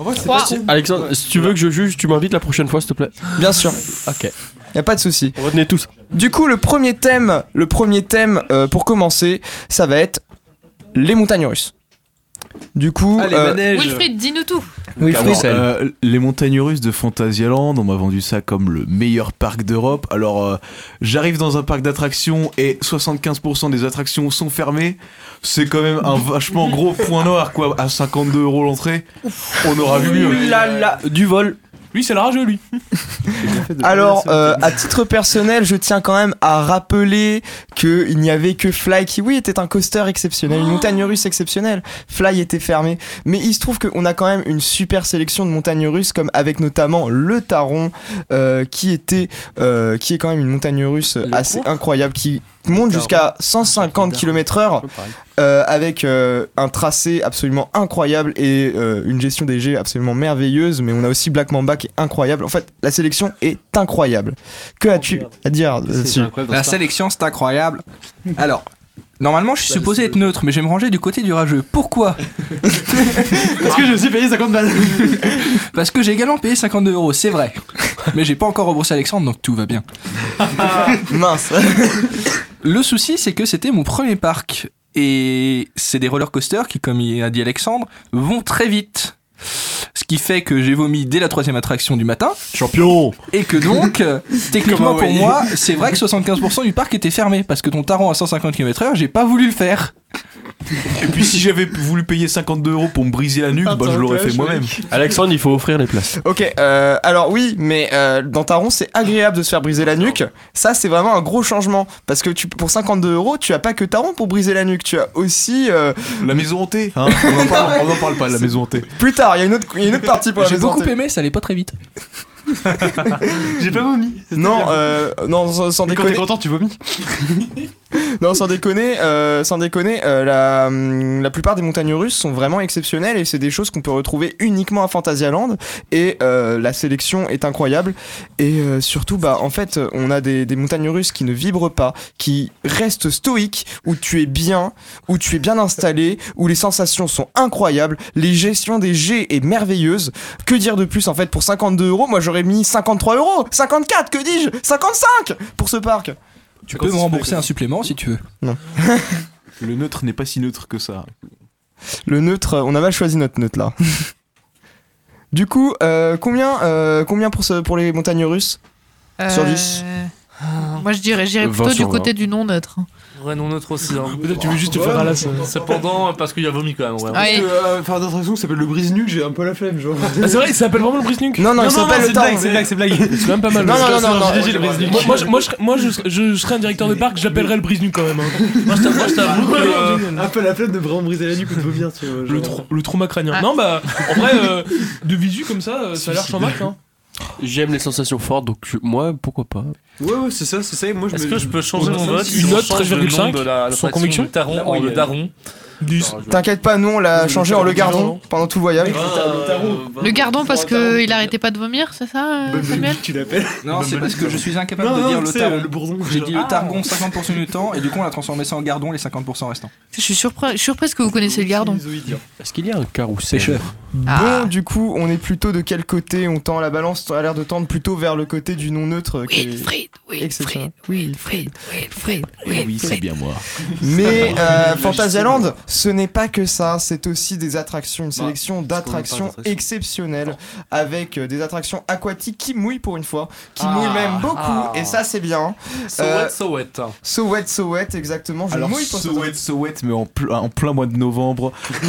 Alexandre, si tu veux que je juge, tu m'invites la prochaine fois, s'il te plaît. Bien sûr. Ok. Y a pas de souci. Retenez tous. Du coup, le premier thème, le premier thème euh, pour commencer, ça va être les montagnes russes. Du coup, euh. Wilfried, dis-nous tout. Wilfried, Alors, euh, les montagnes russes de Fantasyland, on m'a vendu ça comme le meilleur parc d'Europe. Alors, euh, j'arrive dans un parc d'attractions et 75% des attractions sont fermées. C'est quand même un vachement gros point noir, quoi. À 52 euros l'entrée, on aura vu mieux. là, là, du vol. Lui, c'est le rageux, lui. Alors, euh, à titre personnel, je tiens quand même à rappeler que il n'y avait que Fly qui, oui, était un coaster exceptionnel, une montagne russe exceptionnelle. Fly était fermé, mais il se trouve qu'on a quand même une super sélection de montagnes russes, comme avec notamment le Taron, euh, qui était, euh, qui est quand même une montagne russe assez incroyable, qui monte jusqu'à 150 km/h euh, avec euh, un tracé absolument incroyable et euh, une gestion des jets absolument merveilleuse. Mais on a aussi Black Mamba qui est incroyable. En fait, la sélection est incroyable. Que as-tu à dire là-dessus? La sélection, c'est incroyable. Alors, normalement, je suis supposé être neutre, mais je vais me ranger du côté du rageux. Pourquoi? Parce que je me suis payé 50 balles. Parce que j'ai également payé 52 euros, c'est vrai. Mais j'ai pas encore remboursé Alexandre, donc tout va bien. Mince. Le souci, c'est que c'était mon premier parc. Et c'est des roller coasters qui, comme il a dit Alexandre, vont très vite. Ce qui fait que j'ai vomi dès la troisième attraction du matin. Champion Et que donc, techniquement pour moi, c'est vrai que 75% du parc était fermé. Parce que ton taron à 150 km/h, j'ai pas voulu le faire. Et puis, si j'avais voulu payer 52 euros pour me briser la nuque, bah, je l'aurais fait moi-même. Alexandre, il faut offrir les places. Ok, euh, alors oui, mais euh, dans Taron, c'est agréable de se faire briser la nuque. Ça, c'est vraiment un gros changement. Parce que tu, pour 52 euros, tu as pas que Taron pour briser la nuque. Tu as aussi. euh, La maison hantée, hein. On en parle, on en parle pas de la maison hantée. plus tard, il y a une autre, il y a une autre partie pour la J'ai maison beaucoup hantée. aimé, ça allait pas très vite. J'ai pas vomi. Non, euh, non, sans, sans Quand t'es déconner. content, tu vomis. Non, sans déconner, euh, sans déconner, euh, la, hum, la plupart des montagnes russes sont vraiment exceptionnelles et c'est des choses qu'on peut retrouver uniquement à Fantasyland et la sélection est incroyable et surtout, bah, en fait, on a des, des montagnes russes qui ne vibrent pas, qui restent stoïques, où tu es bien, où tu es bien installé, où les sensations sont incroyables, les gestions des jets est merveilleuse. Que dire de plus en fait pour 52 euros Moi j'aurais mis 53 euros, 54, que dis-je? 55 pour ce parc. Tu peux me rembourser un supplément si tu veux. Le neutre n'est pas si neutre que ça. Le neutre, on a mal choisi notre neutre là. du coup, euh, combien, euh, combien pour, ce, pour les montagnes russes? Sur Euh, 10 Moi, je dirais, j'irais 20 plutôt du côté 20. du non neutre. Ouais, non, neutre aussi. Hein. Peut-être tu veux juste te faire à la Cependant, parce qu'il y a vomi quand même. Ouais. Ouais. Euh, Faire d'attraction qui s'appelle le brise-nuque, j'ai un peu la flemme, genre. Ah, c'est vrai, il s'appelle vraiment le brise-nuque Non, non, il s'appelle le blague, c'est blague, c'est blague. C'est quand même pas mal. Non, non, non, non. Moi, moi, je- moi, je, serais- moi, je, serais- je serais un directeur de parc, j'appellerais le brise-nuque quand même. hein. Moi, je t'avoue- moi, je t'avoue que. euh, Un peu la flemme de vraiment briser la nuque ou de vomir, tu vois. Le, genre. le trauma crânien. Ah. Non, bah, en vrai, euh, de visu comme ça, euh, ça a l'air chamac. Hein. J'aime les sensations fortes, donc je- moi, pourquoi pas. Ouais, ouais, c'est ça, c'est ça. Et moi, je Est-ce me- que je peux changer mon vote Une note change le nom 13,5 de la- sans l'attraction conviction Taron en le daron 10. T'inquiète pas, nous on l'a changé en le gardon pendant tout le voyage. Le gardon parce qu'il arrêtait pas de vomir, c'est ça, euh, Samuel Tu l'appelles Non, c'est parce que je suis incapable de dire le c'est, taron. euh, le bourdon. J'ai dit le Ah. targon 50% du temps et du coup on a transformé ça en gardon les 50% restants. Je suis surpris, je suis surprise que vous connaissez le gardon. Est-ce qu'il y a un carrousel Pêcheur. Bon, du coup, on est plutôt de quel côté On tend la balance a l'air de tendre plutôt vers le côté du non neutre. Wilfried, exceptionnel. Wilfried. Wilfried, Oui, c'est bien moi. Mais euh, Fantasyland, ce n'est pas que ça, c'est aussi des attractions, une sélection d'attractions exceptionnelles, avec euh, des attractions aquatiques qui mouillent pour une fois, qui Ah, mouillent même beaucoup, ah. et ça c'est bien. So Euh, wet, so wet. So wet, so wet, exactement. Je Alors, mouille pour so wet, so wet, mais en, en plein mois de novembre.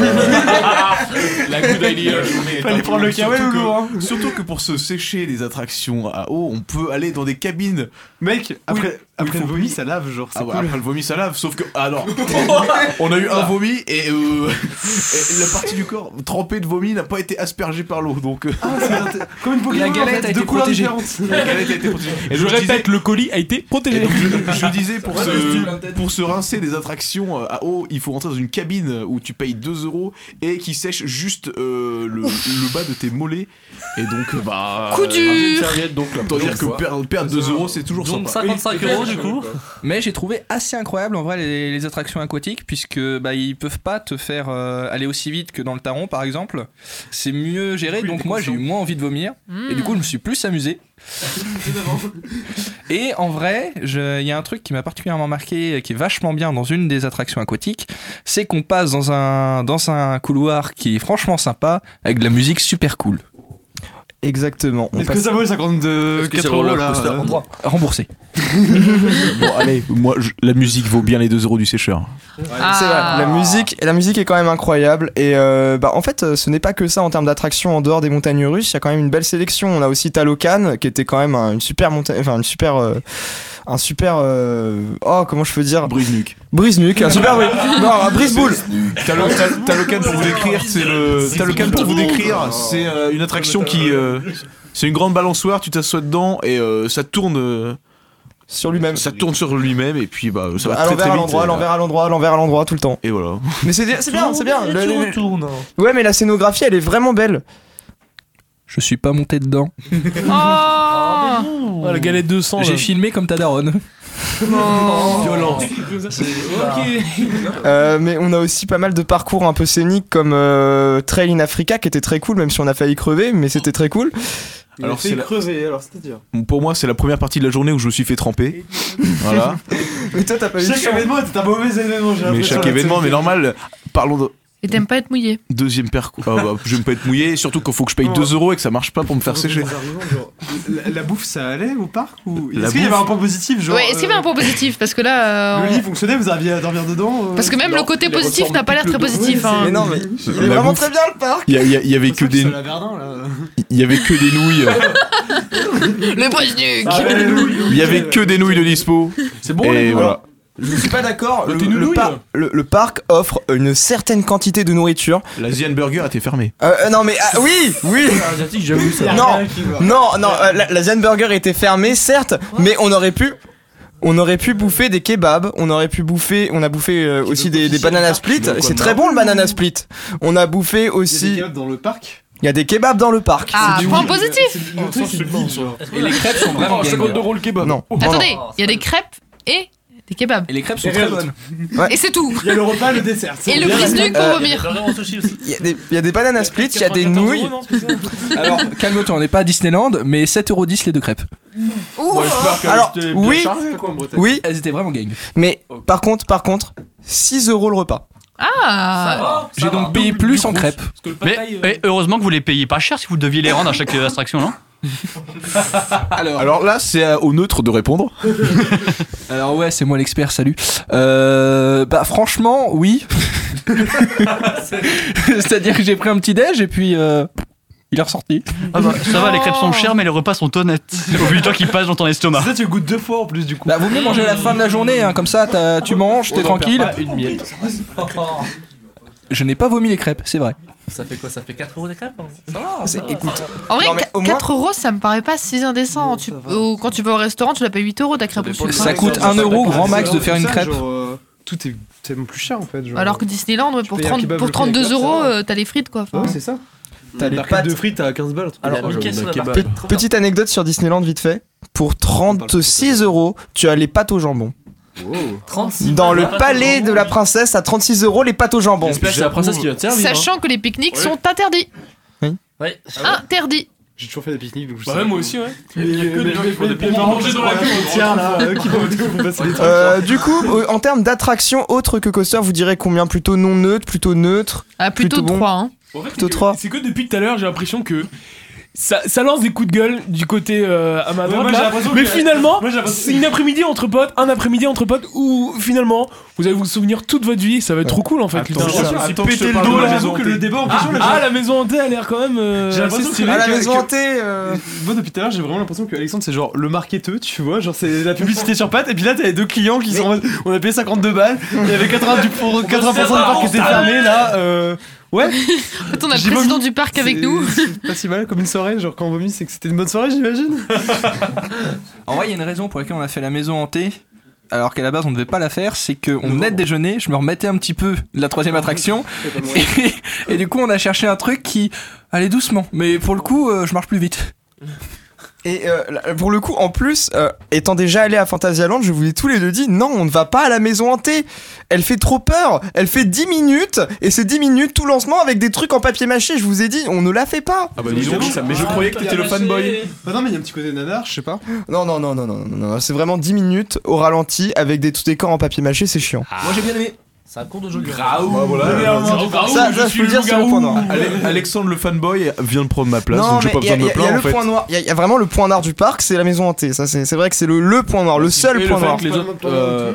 La good idea. Fallait prendre le surtout ou que- hein. Surtout que pour se sécher les attractions à eau, on peut aller dans des cabines. Mec, après, Oui, après le vomi, ça lave, genre, c'est Ah ouais, cool. après le vomi ça lave, sauf que alors on a eu un vomi et, euh, et la partie du corps trempée de vomi n'a pas été aspergée par l'eau donc. euh, Comme une Pokémon, La galette en fait, a été protégée. différentes. la galette a été protégée. Et je disais- répète, le colis a été protégé. donc, je, je disais pour se, pour se rincer des attractions euh, à eau, il faut rentrer dans une cabine où tu payes 2 euros et qui sèche juste euh, le, le bas de tes mollets. Et donc, bah. Coup euh, dur. Serviette, donc là. Autant dire que perdre, perdre 2 euros, c'est toujours Donc sympa. 55 euros du coup. Mais j'ai trouvé assez incroyable en vrai les, les attractions aquatiques puisque bah, ils peuvent pas te faire euh, aller aussi vite que dans le Taron par exemple. C'est mieux géré donc moi j'ai eu moins envie de vomir et du coup je me suis plus amusé. et en vrai, il y a un truc qui m'a particulièrement marqué qui est vachement bien dans une des attractions aquatiques, c'est qu'on passe dans un dans un couloir qui est franchement sympa avec de la musique super cool. Exactement. Est-ce que ça vaut 52 que c'est 4 le euros là euh, Remboursé. Bon, allez, moi, je- la musique vaut bien les 2 euros du sécheur. Ah. C'est vrai, la musique, la musique est quand même incroyable et euh, bah en fait euh, ce n'est pas que ça en termes d'attractions en dehors des montagnes russes, il y a quand même une belle sélection. On a aussi Talocan qui était quand même un- une super montagne, enfin une super, euh, un super, euh, oh comment je peux dire, Brise nuque. brise nuque, un super, non un brise boule. T'as le, t'as- t'as le can pour vous décrire, c'est le. T'as le can pour vous décrire, c'est euh, une attraction qui. euh, c'est une grande balançoire, tu t'assois dedans et euh, ça tourne. euh, Sur lui-même. ça tourne sur lui-même et puis bah ça va À très l'envers, très à vite. l'endroit, à l'envers, à l'endroit, à l'envers, à l'endroit, tout le temps. Et voilà. Mais c'est c'est bien, c'est bien. Le- le- retournes? Ouais, mais la scénographie, elle est vraiment belle. Je suis pas monté dedans. Oh Oh, la galette de sang. J'ai filmé comme ta daronne. Violent. Euh, mais on a aussi pas mal de parcours un peu scéniques comme euh, Trail in Africa qui était très cool, même si on a failli crever, mais c'était très cool. Alors Alors, c'est la- creusé, alors c'est-à-dire. Pour moi, c'est la première partie de la journée où je me suis fait tremper. voilà. Mais toi, t'as pas eu Chaque événement était un mauvais événement, j'ai Mais l'impression, chaque événement, mais normal. Parlons de Et t'aimes pas être mouillé deuxième parcours. Ah bah, j'aime pas être mouillé, surtout qu'il faut que je paye 2 euros et que ça marche pas pour me faire sécher. Genre, La, la bouffe, ça allait au parc ou Est-ce qu'il y avait un point positif genre Ouais, est-ce qu'il y avait un point positif Parce que là. euh, Le lit fonctionnait, vous arriviez à dormir dedans euh Parce que même le côté positif n'a pas l'air très positif. hein. Mais non, mais il est vraiment bouffe. très bien le parc. Il y, avait que des, il y avait que des nouilles. euh, Le Ah, Il y avait que des nouilles de dispo. C'est bon, les. Je suis pas d'accord. Le, t'es le nouille. par- le- le parc offre une certaine quantité de nourriture. L'Asian Burger était fermé. Euh, euh, non, mais ah, oui, oui. ça. Non, non, non. euh, la, la Zen Burger était fermée, certes, mais on aurait pu. On aurait pu bouffer des kebabs, on aurait pu bouffer, on a bouffé euh, aussi des, des banana split, c'est très bon le banana split. On a bouffé Il y a des aussi, kebabs dans le parc. il y a des kebabs dans le parc. Ah, du point positif le truc. Et les crêpes sont vraiment Oh, gang. 50 euros le kebab. Non. non. Attendez, il y a des crêpes et des kebabs. Et les crêpes sont très bonnes. Et c'est tout. Il y a le repas, le dessert. Et le brise-nuque pour vomir. Il y, a des- il y a des banana splits, il y a des 94 nouilles. Alors, calme-toi, on n'est pas à Disneyland, mais 7,10€ les deux crêpes. Que Alors, oui. Oui, Elles étaient vraiment gang. mais par contre, par contre, 6 euros le repas. Ah J'ai donc payé plus en crêpes. Mais, euh, mais heureusement que vous les payez pas cher si vous deviez les rendre à chaque euh, attraction, non? Alors, Alors là, c'est au neutre de répondre. alors ouais, c'est moi l'expert, salut. Euh, bah franchement, oui. C'est-à-dire que j'ai pris un petit déj et puis euh, il est ressorti. ah bah, Ça va, les crêpes sont chères, mais les repas sont honnêtes. Au vu du temps qui passe dans ton estomac. Ça, tu goûtes deux fois en plus, du coup. Bah vaut mieux manger à la fin de la journée, hein, comme ça t'as- tu manges, t'es tranquille. pas Une miette. Je n'ai pas vomi les crêpes, c'est vrai. Ça fait quoi Ça fait 4 euros des crêpes hein C'est- Écoute, En vrai, Non, mais au moins- 4 euros, ça me paraît pas si indécent. Tu- quand tu vas au restaurant, tu la payes 8 euros ta crêpe au sucre. Ça coûte 1 euro grand max de faire une Ça, crêpe. genre, euh, Tout est tellement plus cher en fait. genre. Alors que Disneyland, ouais, pour, payes un 30 kebab pour le prix avec 32 ça, euros, ça va. euh, t'as les frites quoi. Enfin, Ouais, c'est ça. t'as les pâtes. de frites à 15 balles. Alors, Petite anecdote sur Disneyland vite fait. Pour 36 euros, tu as les pâtes au jambon. 36 Dans le palais de la princesse, à 36 euros, les pâtes au jambon. J'espère que c'est la princesse qui va te servir. Sachant que les pique-niques sont interdits. Ouais. Interdit. J'ai toujours fait des pique-niques, donc je Bah sais. ouais, moi aussi, ouais. Mais il y a que des gens qui font des Pour pique-niques. manger dans la queue, Tiens, là, euh, qui vont vont passer les temps. Euh, du coup, euh, en termes d'attraction autre que coaster, vous direz combien? Plutôt non neutre, plutôt neutre Ah, plutôt bon? 3. Hein. En fait, Plutôt c'est que- 3. C'est que depuis tout à l'heure, j'ai l'impression que ça, ça lance des coups de gueule du côté euh, à ma droite. là. mais que- finalement, c'est une après-midi entre potes, un après-midi entre potes où finalement vous allez vous souvenir toute votre vie. Ça va être trop cool en fait. Attends, je- suis pété le dos de la là. maison que le débat en Ah, question, là, ah, j'ai- la maison hantée a l'air quand même. euh, J'ai l'impression que-. Ah, la maison hantée euh, Moi depuis tout à l'heure j'ai vraiment l'impression que Alexandre c'est genre le marketeur tu vois genre c'est la publicité sur pattes et puis là t'as les deux clients qui sont en mode on a payé 52 balles il y avait 80%, du, pour- 80 du parc qui était fermé là euh, ouais En fait, on a le président vomi. du parc avec nous. c'est pas si mal comme une soirée genre quand on vomit c'est que c'était une bonne soirée j'imagine En vrai, il y a une raison pour laquelle on a fait la maison hantée. Alors qu'à la base on devait pas la faire, c'est qu'on venait de déjeuner, je me remettais un petit peu de la troisième attraction, et, et du coup on a cherché un truc qui allait doucement, mais pour le coup euh, je marche plus vite. Et euh, pour le coup, en plus, euh, étant déjà allé à Fantasyland, je vous ai tous les deux dit non, on ne va pas à la maison hantée. Elle fait trop peur. Elle fait 10 minutes et c'est 10 minutes tout lancement avec des trucs en papier mâché. Je vous ai dit, on ne la fait pas. Ah bah disons, ça- mais je croyais que t'étais le fanboy. bah non mais il y a un petit côté nanar je sais pas Non, non, non, non, non, non, non, c'est vraiment 10 minutes au ralenti avec des tout décors en papier mâché, c'est chiant. Moi j'ai bien aimé. C'est un cours de jeu. Graou bah, voilà, Ça, ça, je peux le dire, c'est le point noir. Ale- Alexandre le fanboy vient de prendre ma place, non, donc j'ai pas il y a, besoin de me y a- y a plaindre en le fait. point noir. Il y, a- y a vraiment le point noir du parc, c'est la maison hantée. Ça, c'est c'est vrai que c'est le, le point noir, le seul le point noir. que les autres, euh,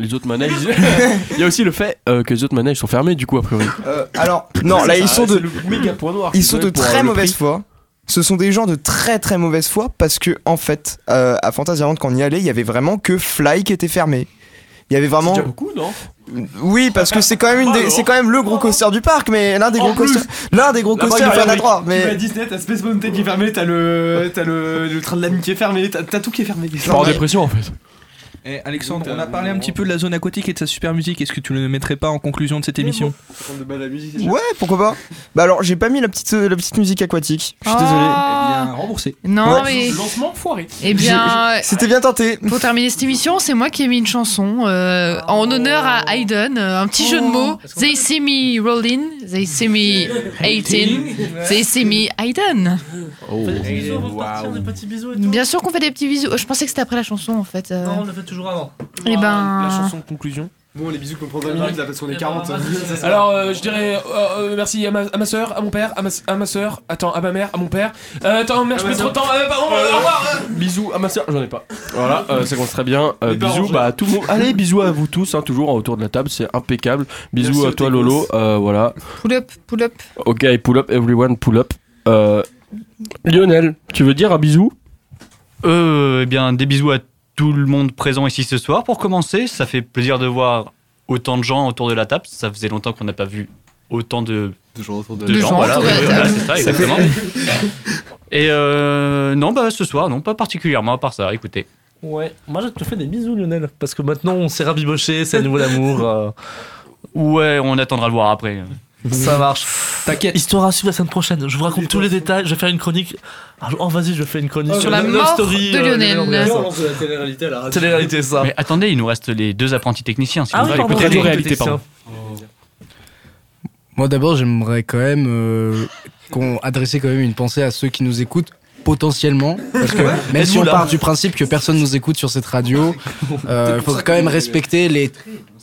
les autres manèges. Il y a aussi le fait euh, que les autres manèges sont fermés, du coup, a priori. Euh, alors, non, là, ils sont de, C'est le méga point noir. ils sont de très mauvaise foi. Ce sont des gens de très très mauvaise foi parce que en fait, euh, à Fantasyland quand on y allait, il y avait vraiment que Fly qui était fermé. Il y avait vraiment. déjà beaucoup, non? Oui, parce que c'est quand même une des- c'est quand même le gros coaster du parc, mais l'un des En gros coasters, l'un des gros coasters, il y en a trois. Tu vas à Mais Disney, t'as Space Mountain qui est fermé, t'as le, t'as le, le train de l'ami qui est fermé, t'as tout qui est fermé. Je pars en dépression en fait. Et Alexandre, on a parlé un petit peu de la zone aquatique et de sa super musique. Est-ce que tu ne le mettrais pas en conclusion de cette émission ouais, pourquoi pas Bah alors, j'ai pas mis la petite euh, la petite musique aquatique. Je suis désolé. Ah. Bien remboursé. Non, Ouais. mais. Lancement foiré. Eh bien, C'était bien tenté. pour terminer cette émission, c'est moi qui ai mis une chanson euh, en honneur à Hayden. euh, un petit jeu de mots. They see me rolling, they see me 18, they see me Hayden. Tout. Bien sûr qu'on fait des petits bisous. Oh, Je pensais que c'était après la chanson en fait. euh. Non, on le fait toujours avant. Eh ben. La chanson de conclusion. Bon, les bisous qu'on prend 20 minutes là parce qu'on est 40. Alors, euh, je dirais euh, euh, merci à ma, à ma soeur, à mon père, à ma, à ma soeur, attends, à ma mère, à mon père. Euh, attends, merde, je mets trop de temps. Euh, pardon, euh, au revoir. Bisous à ma soeur, j'en ai pas. Voilà, euh, ça commence très bien. Euh, parents, bisous bah, à tout le monde. Allez, bisous à vous tous, hein, toujours autour de la table, c'est impeccable. Bisous Merci à toi. Lolo. Euh, voilà. Pull up, pull up. Ok, pull up, everyone, pull up. Euh, Lionel, tu veux dire un bisou? Euh, eh bien, des bisous à tout le monde présent ici ce soir. Pour commencer, ça fait plaisir de voir autant de gens autour de la table. Ça faisait longtemps qu'on n'a pas vu autant de, De gens autour de de De gens. gens Voilà, c'est ça, Ça exactement. Et euh, non, bah ce soir, non, pas particulièrement à part ça. Écoutez. Ouais, moi je te fais des bisous Lionel, parce que maintenant on s'est rabiboché, c'est à nouveau l'amour. euh, Ouais, on attendra le voir après. Ça marche. T'inquiète. Histoire à suivre la semaine prochaine, je vous raconte tous les détails, je vais faire une chronique. Ah, Oh vas-y, je fais une chronique Sur la mort Story, de euh, Lionel. La télé-réalité la. Télé-réalité ça. Mais attendez, il nous reste les deux apprentis techniciens. Si Ah vous oui, pardon, écouter radio les- réalité, pardon. Moi d'abord, j'aimerais quand même euh, qu'on adresser quand même une pensée à ceux qui nous écoutent potentiellement parce que même si on part du principe que personne nous écoute sur cette radio, euh, il faudrait quand même respecter les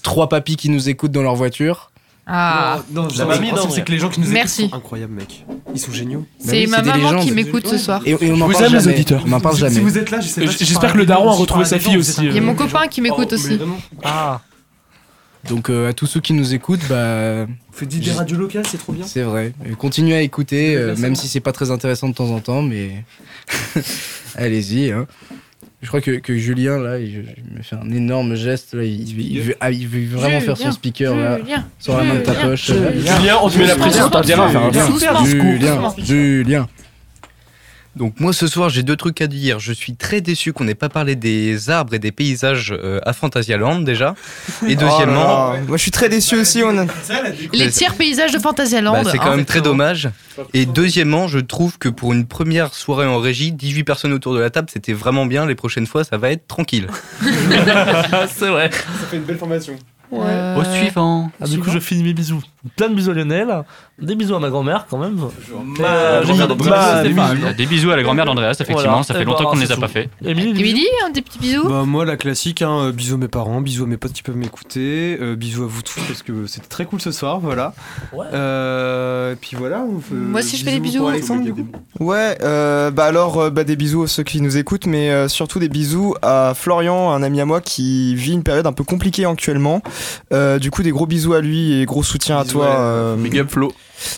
trois papis qui nous écoutent dans leur voiture. Ah, Non, d'André. c'est que les gens qui nous Merci. écoutent sont incroyables, mec. Ils sont géniaux. Bah c'est oui, ma maman qui m'écoute ce soir. Et, et on en vous parle aime, les jamais. auditeurs. On en parle Si- jamais. Si vous êtes là, j'espère que le daron a retrouvé sa fille aussi. Il y a mon copain qui m'écoute Oh, aussi. Ah, Donc euh, à tous ceux qui nous écoutent, bah Faites des radios locales, c'est trop bien. c'est vrai. Et continuez à écouter, euh, même si c'est pas très intéressant de temps en temps, mais allez-y. Hein. Je crois que, que Julien là, il, il me fait un énorme geste là. Il, il- il veut, ah, il veut vraiment faire son Julien, speaker là, Julien, sur la main de ta Julien, poche. là. Julien, on te met la pression, Julien, super Julien, Julien. Donc moi ce soir j'ai deux trucs à dire. Je suis très déçu qu'on n'ait pas parlé des arbres et des paysages euh, à Fantasyland déjà. Et deuxièmement, Oh là là. moi je suis très déçu aussi. On a... Les tiers paysages de Fantasyland. bah, c'est quand hein. même très dommage. Et deuxièmement, je trouve que pour une première soirée en régie, 18 personnes autour de la table, c'était vraiment bien. Les prochaines fois, ça va être tranquille. c'est vrai. Ça fait une belle formation. Euh, Au suivant. Ah, du coup, je finis mes bisous. Plein de bisous à Lionel. Des bisous à ma grand-mère quand même. Ma Euh, des- bisous à la grand-mère d'Andreas, effectivement, Voilà. ça fait Et longtemps qu'on ne les a pas fait. Émilie, des Émilie, un des petits bisous? Bah moi la classique, hein, euh, bisous à mes parents, bisous à mes potes qui peuvent m'écouter, euh, bisous à vous tous parce que c'était très cool ce soir, voilà. Euh, et puis voilà. on fait- Moi aussi, je fais des bisous. pour Alexandre du coup. Ouais, euh, bah alors euh, bah des bisous à ceux qui nous écoutent, mais euh, surtout des bisous à Florian, un ami à moi qui vit une période un peu compliquée actuellement. Euh, du coup, des gros bisous à lui et gros soutien Bisous à toi. euh, Big up Flo.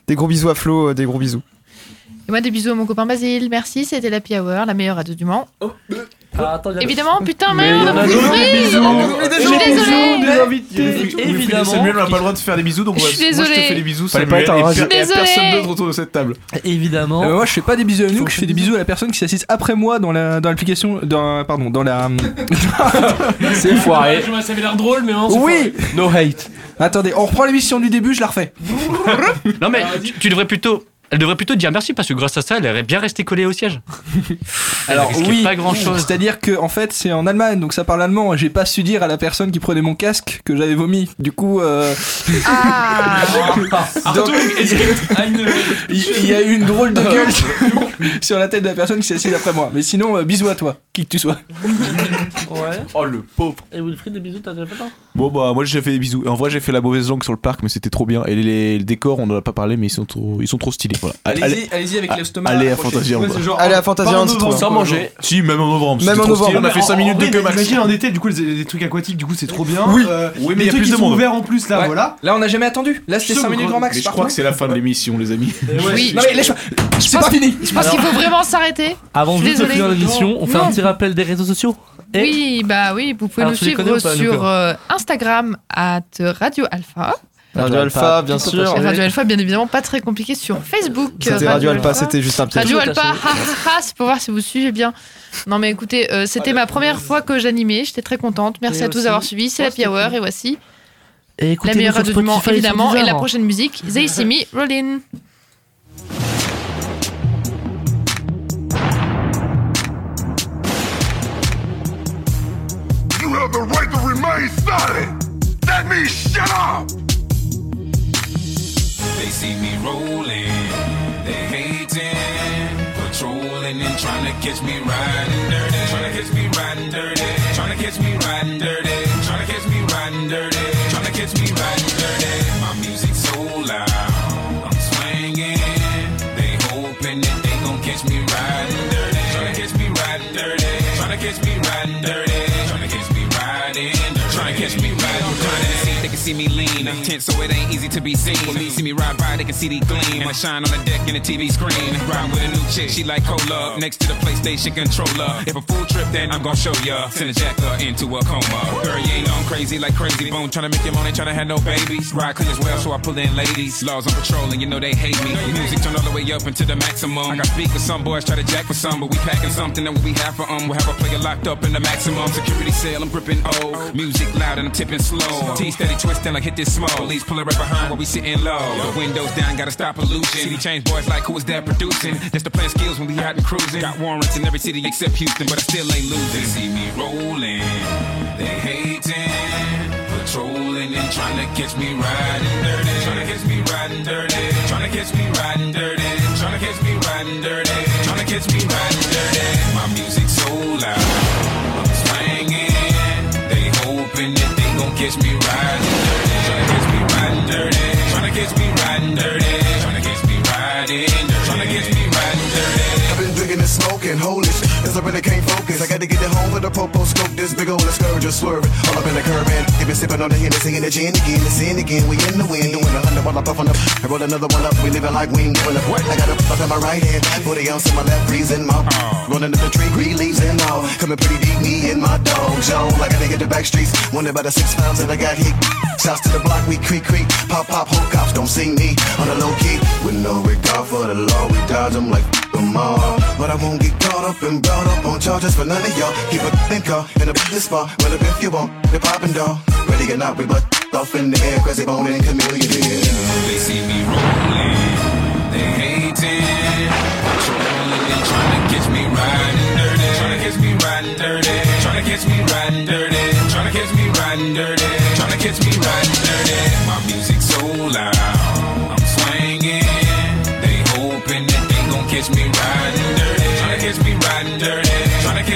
Des gros bisous à Flo, euh, des gros bisous. Et moi, des bisous à mon copain Basile. Merci, c'était l'Happy Hour, la meilleure radio du Mans. Ah, attends, Évidemment, putain, Mais on a des compris. bisous. On Et. Évidemment. Samuel n'a pas le droit de faire des bisous, donc Je moi, suis moi, je te désolée. fais des bisous. Fallait Samuel, pas être un et rageux. per- et Désolée. personne d'autre autour de cette table. Évidemment. Euh, moi, je fais pas des bisous à nous, je fais des bisous à la personne qui s'assise après moi dans la dans l'application, dans pardon, dans la. C'est foiré. Ça avait l'air drôle, mais non, c'est Oui. No hate. Attendez, on reprend l'émission du début, je la refais. Non mais tu, tu devrais plutôt. Elle devrait plutôt dire merci parce que grâce à ça, elle est bien restée collée au siège. Alors oui, pas grand-chose. C'est-à-dire que en fait, c'est en Allemagne, donc ça parle allemand. J'ai pas su dire à la personne qui prenait mon casque que j'avais vomi. Du coup, euh, Ah donc, il y a eu une drôle de gueule sur la tête de la personne qui s'est assise après moi. Mais sinon, euh, bisous à toi, qui que tu sois. Ouais. Oh le pauvre. Et Wilfried, des bisous, t'as déjà fait ça? Bon bah moi j'ai fait des bisous. En vrai j'ai fait la mauvaise langue sur le parc mais c'était trop bien. Et les, les- les décors on en a pas parlé mais ils sont trop, ils sont trop stylés. Voilà. Allez-y, allez-y avec Ah, l'estomac. Allez à. Fantasyland. Allez à Fantasyland, en c'est trop novembre, bien. Sans manger. Si même en novembre. Même en novembre. stylé, On a fait 5 en- minutes de queue max. Imagine en été, du coup, les, les trucs aquatiques, du coup, c'est trop bien. Oui. Euh, Oui, mais il y a plus de sont monde. ouverts en plus, là, voilà. Là, on n'a jamais attendu. Là, c'était Sûr, 5 minutes grand max. Mais je crois que c'est la fin de l'émission les amis. Oui, Non mais laisse-moi. C'est pas fini. je pense qu'il faut vraiment s'arrêter. Avant de finir l'émission, on fait un petit rappel des réseaux sociaux. Et Oui, bah oui, vous pouvez Alors, nous suivre connais ou pas, sur euh, Instagram at Radio Alpha. Radio Alpha, bien sûr. Radio Alpha, bien évidemment, pas très compliqué sur Facebook. C'était Radio Alpha, c'était juste un piège. Radio Alpha, attaché. ha, ha, ha, c'est pour voir si vous suivez bien. Non mais écoutez, euh, c'était ma première fois que j'animais, j'étais très contente. Merci Et à tous d'avoir suivi, c'est la Hour cool. et voici Et la meilleure radio du Spotify, évidemment et la prochaine musique, They See Me Rollin. Have the right to remain silent. That means shut up. They see me rolling, they hating, patrolling and trying to catch me riding dirty, trying to catch me riding dirty, trying to catch me riding dirty, trying to catch me riding dirty, trying to catch me riding see me lean, I'm tense so it ain't easy to be seen. When they see me ride by, they can see the gleam. And I shine on the deck in the TV screen. Ride with a new chick, she like cola. Next to the PlayStation controller. If a full trip, then I'm gonna show ya. Send a jacker into a coma. Girl, you ain't on crazy like crazy bone. Tryna make your money, tryna have no babies. Ride clean as well, so I pull in ladies. Laws on patrol, and you know they hate me. Music turn all the way up into the maximum. I got speakers, some boys try to jack for some, but we packing something that we have for um. We'll have a player locked up in the maximum security cell. I'm gripping O. Music loud and I'm tipping slow. T steady twisting like hit this small. Police pulling right behind while we sitting low. The windows down, gotta stop pollution. City change boys like who is that producing? That's the plan skills when we out and cruising. Got warrants in every city except Houston, but I still ain't losing. They see me rolling, they hating, patrolling and trying to catch me riding dirty. Trying to catch me riding dirty. Trying to catch me riding dirty. Trying to catch me riding dirty. Trying to catch me riding dirty. My music so loud, catch me riding dirty. Tryna catch me riding dirty. Tryna catch me riding dirty. Tryna catch me riding. And smoking, holy shit, cause I really can't focus. I gotta get it home with a popo scope, this big old scourge just swerving. All up in the curb and you been sipping on the Hennessy and the gin again, the sin again. We in the wind, doing a hundred while I puff on up. I roll another one up, we living like we ain't giving up. I got a puff in my right hand, 40 ounce in my left, freezing my Running up the tree, green leaves and all. Coming pretty deep, me and my dog, Joe. Like I hit the back streets, wondering about the six pounds that I got hit. Shouts to the block, we creak, creak. Pop, pop, whole cops don't see me on the low key. With no regard for the law, we dodge them like them all. But I won't get caught up and brought up on charges for none of y'all. Keep a think car in a business spot. Well, if you want, the poppin' dog. Ready or not, we butt off in the air, crazy bone and chameleon. They see me rolling, they hating, patrolling and trying to catch me riding dirty. Trying to catch me riding dirty. Trying to catch me riding dirty. Trying to catch me riding dirty. Trying to catch me riding dirty. My music so loud, I'm swinging. They hoping that they gon' catch me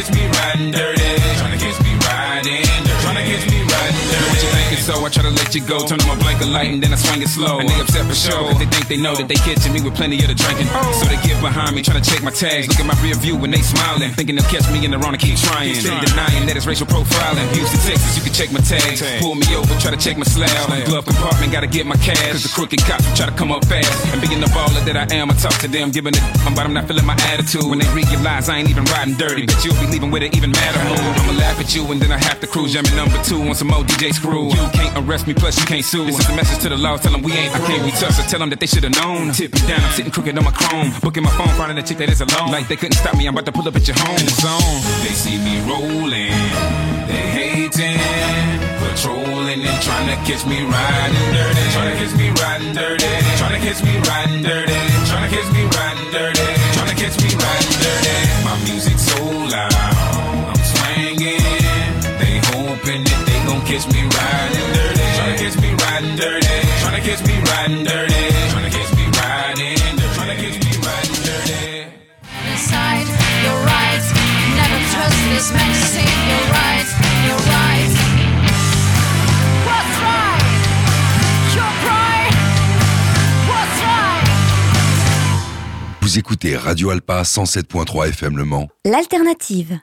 Catch me riding dirty. Tryna catch me riding So I try to let you go. Turn on my blanket light and then I swing it slow. And they upset for sure. Cause they think they know that they catching me with plenty of the drinking. Oh. So they get behind me, trying to check my tags. Look at my rear view when they smiling. Thinking they'll catch me in the wrong and keep trying. They denying that it's racial profiling. Houston, Texas, you can check my tags. Pull me over, try to check my slab. Glove compartment, gotta get my cash. Cause the crooked cops try to come up fast. And being the baller that I am, I talk to them, giving it, but I'm not feeling my attitude. When they realize I ain't even riding dirty, mm. bet you'll be leaving with it even madder mood. I'ma laugh at you and then I have to cruise. Jamming number two on some old DJ screw. You can't arrest me, plus you can't sue. This is a message to the law, tell them we ain't, I can't be touched. So tell them that they should've known. Tip me down, I'm sitting crooked on my chrome. Booking my phone, finding a chick that is alone. Like they couldn't stop me, I'm about to pull up at your home zone. They see me rolling, they hating, patrolling and trying to catch me riding dirty. Trying to catch me riding dirty. Trying to catch me riding dirty. Trying to catch me riding dirty. Trying to me riding dirty. My music so loud, riding dirty. Trying to catch me riding dirty. Trying to catch me riding dirty. Decide you're right. Never trust this man to say you're right. You're right. What's right? You're right. What's right? Vous écoutez Radio Alpa 107.3 FM Le Mans. L'alternative.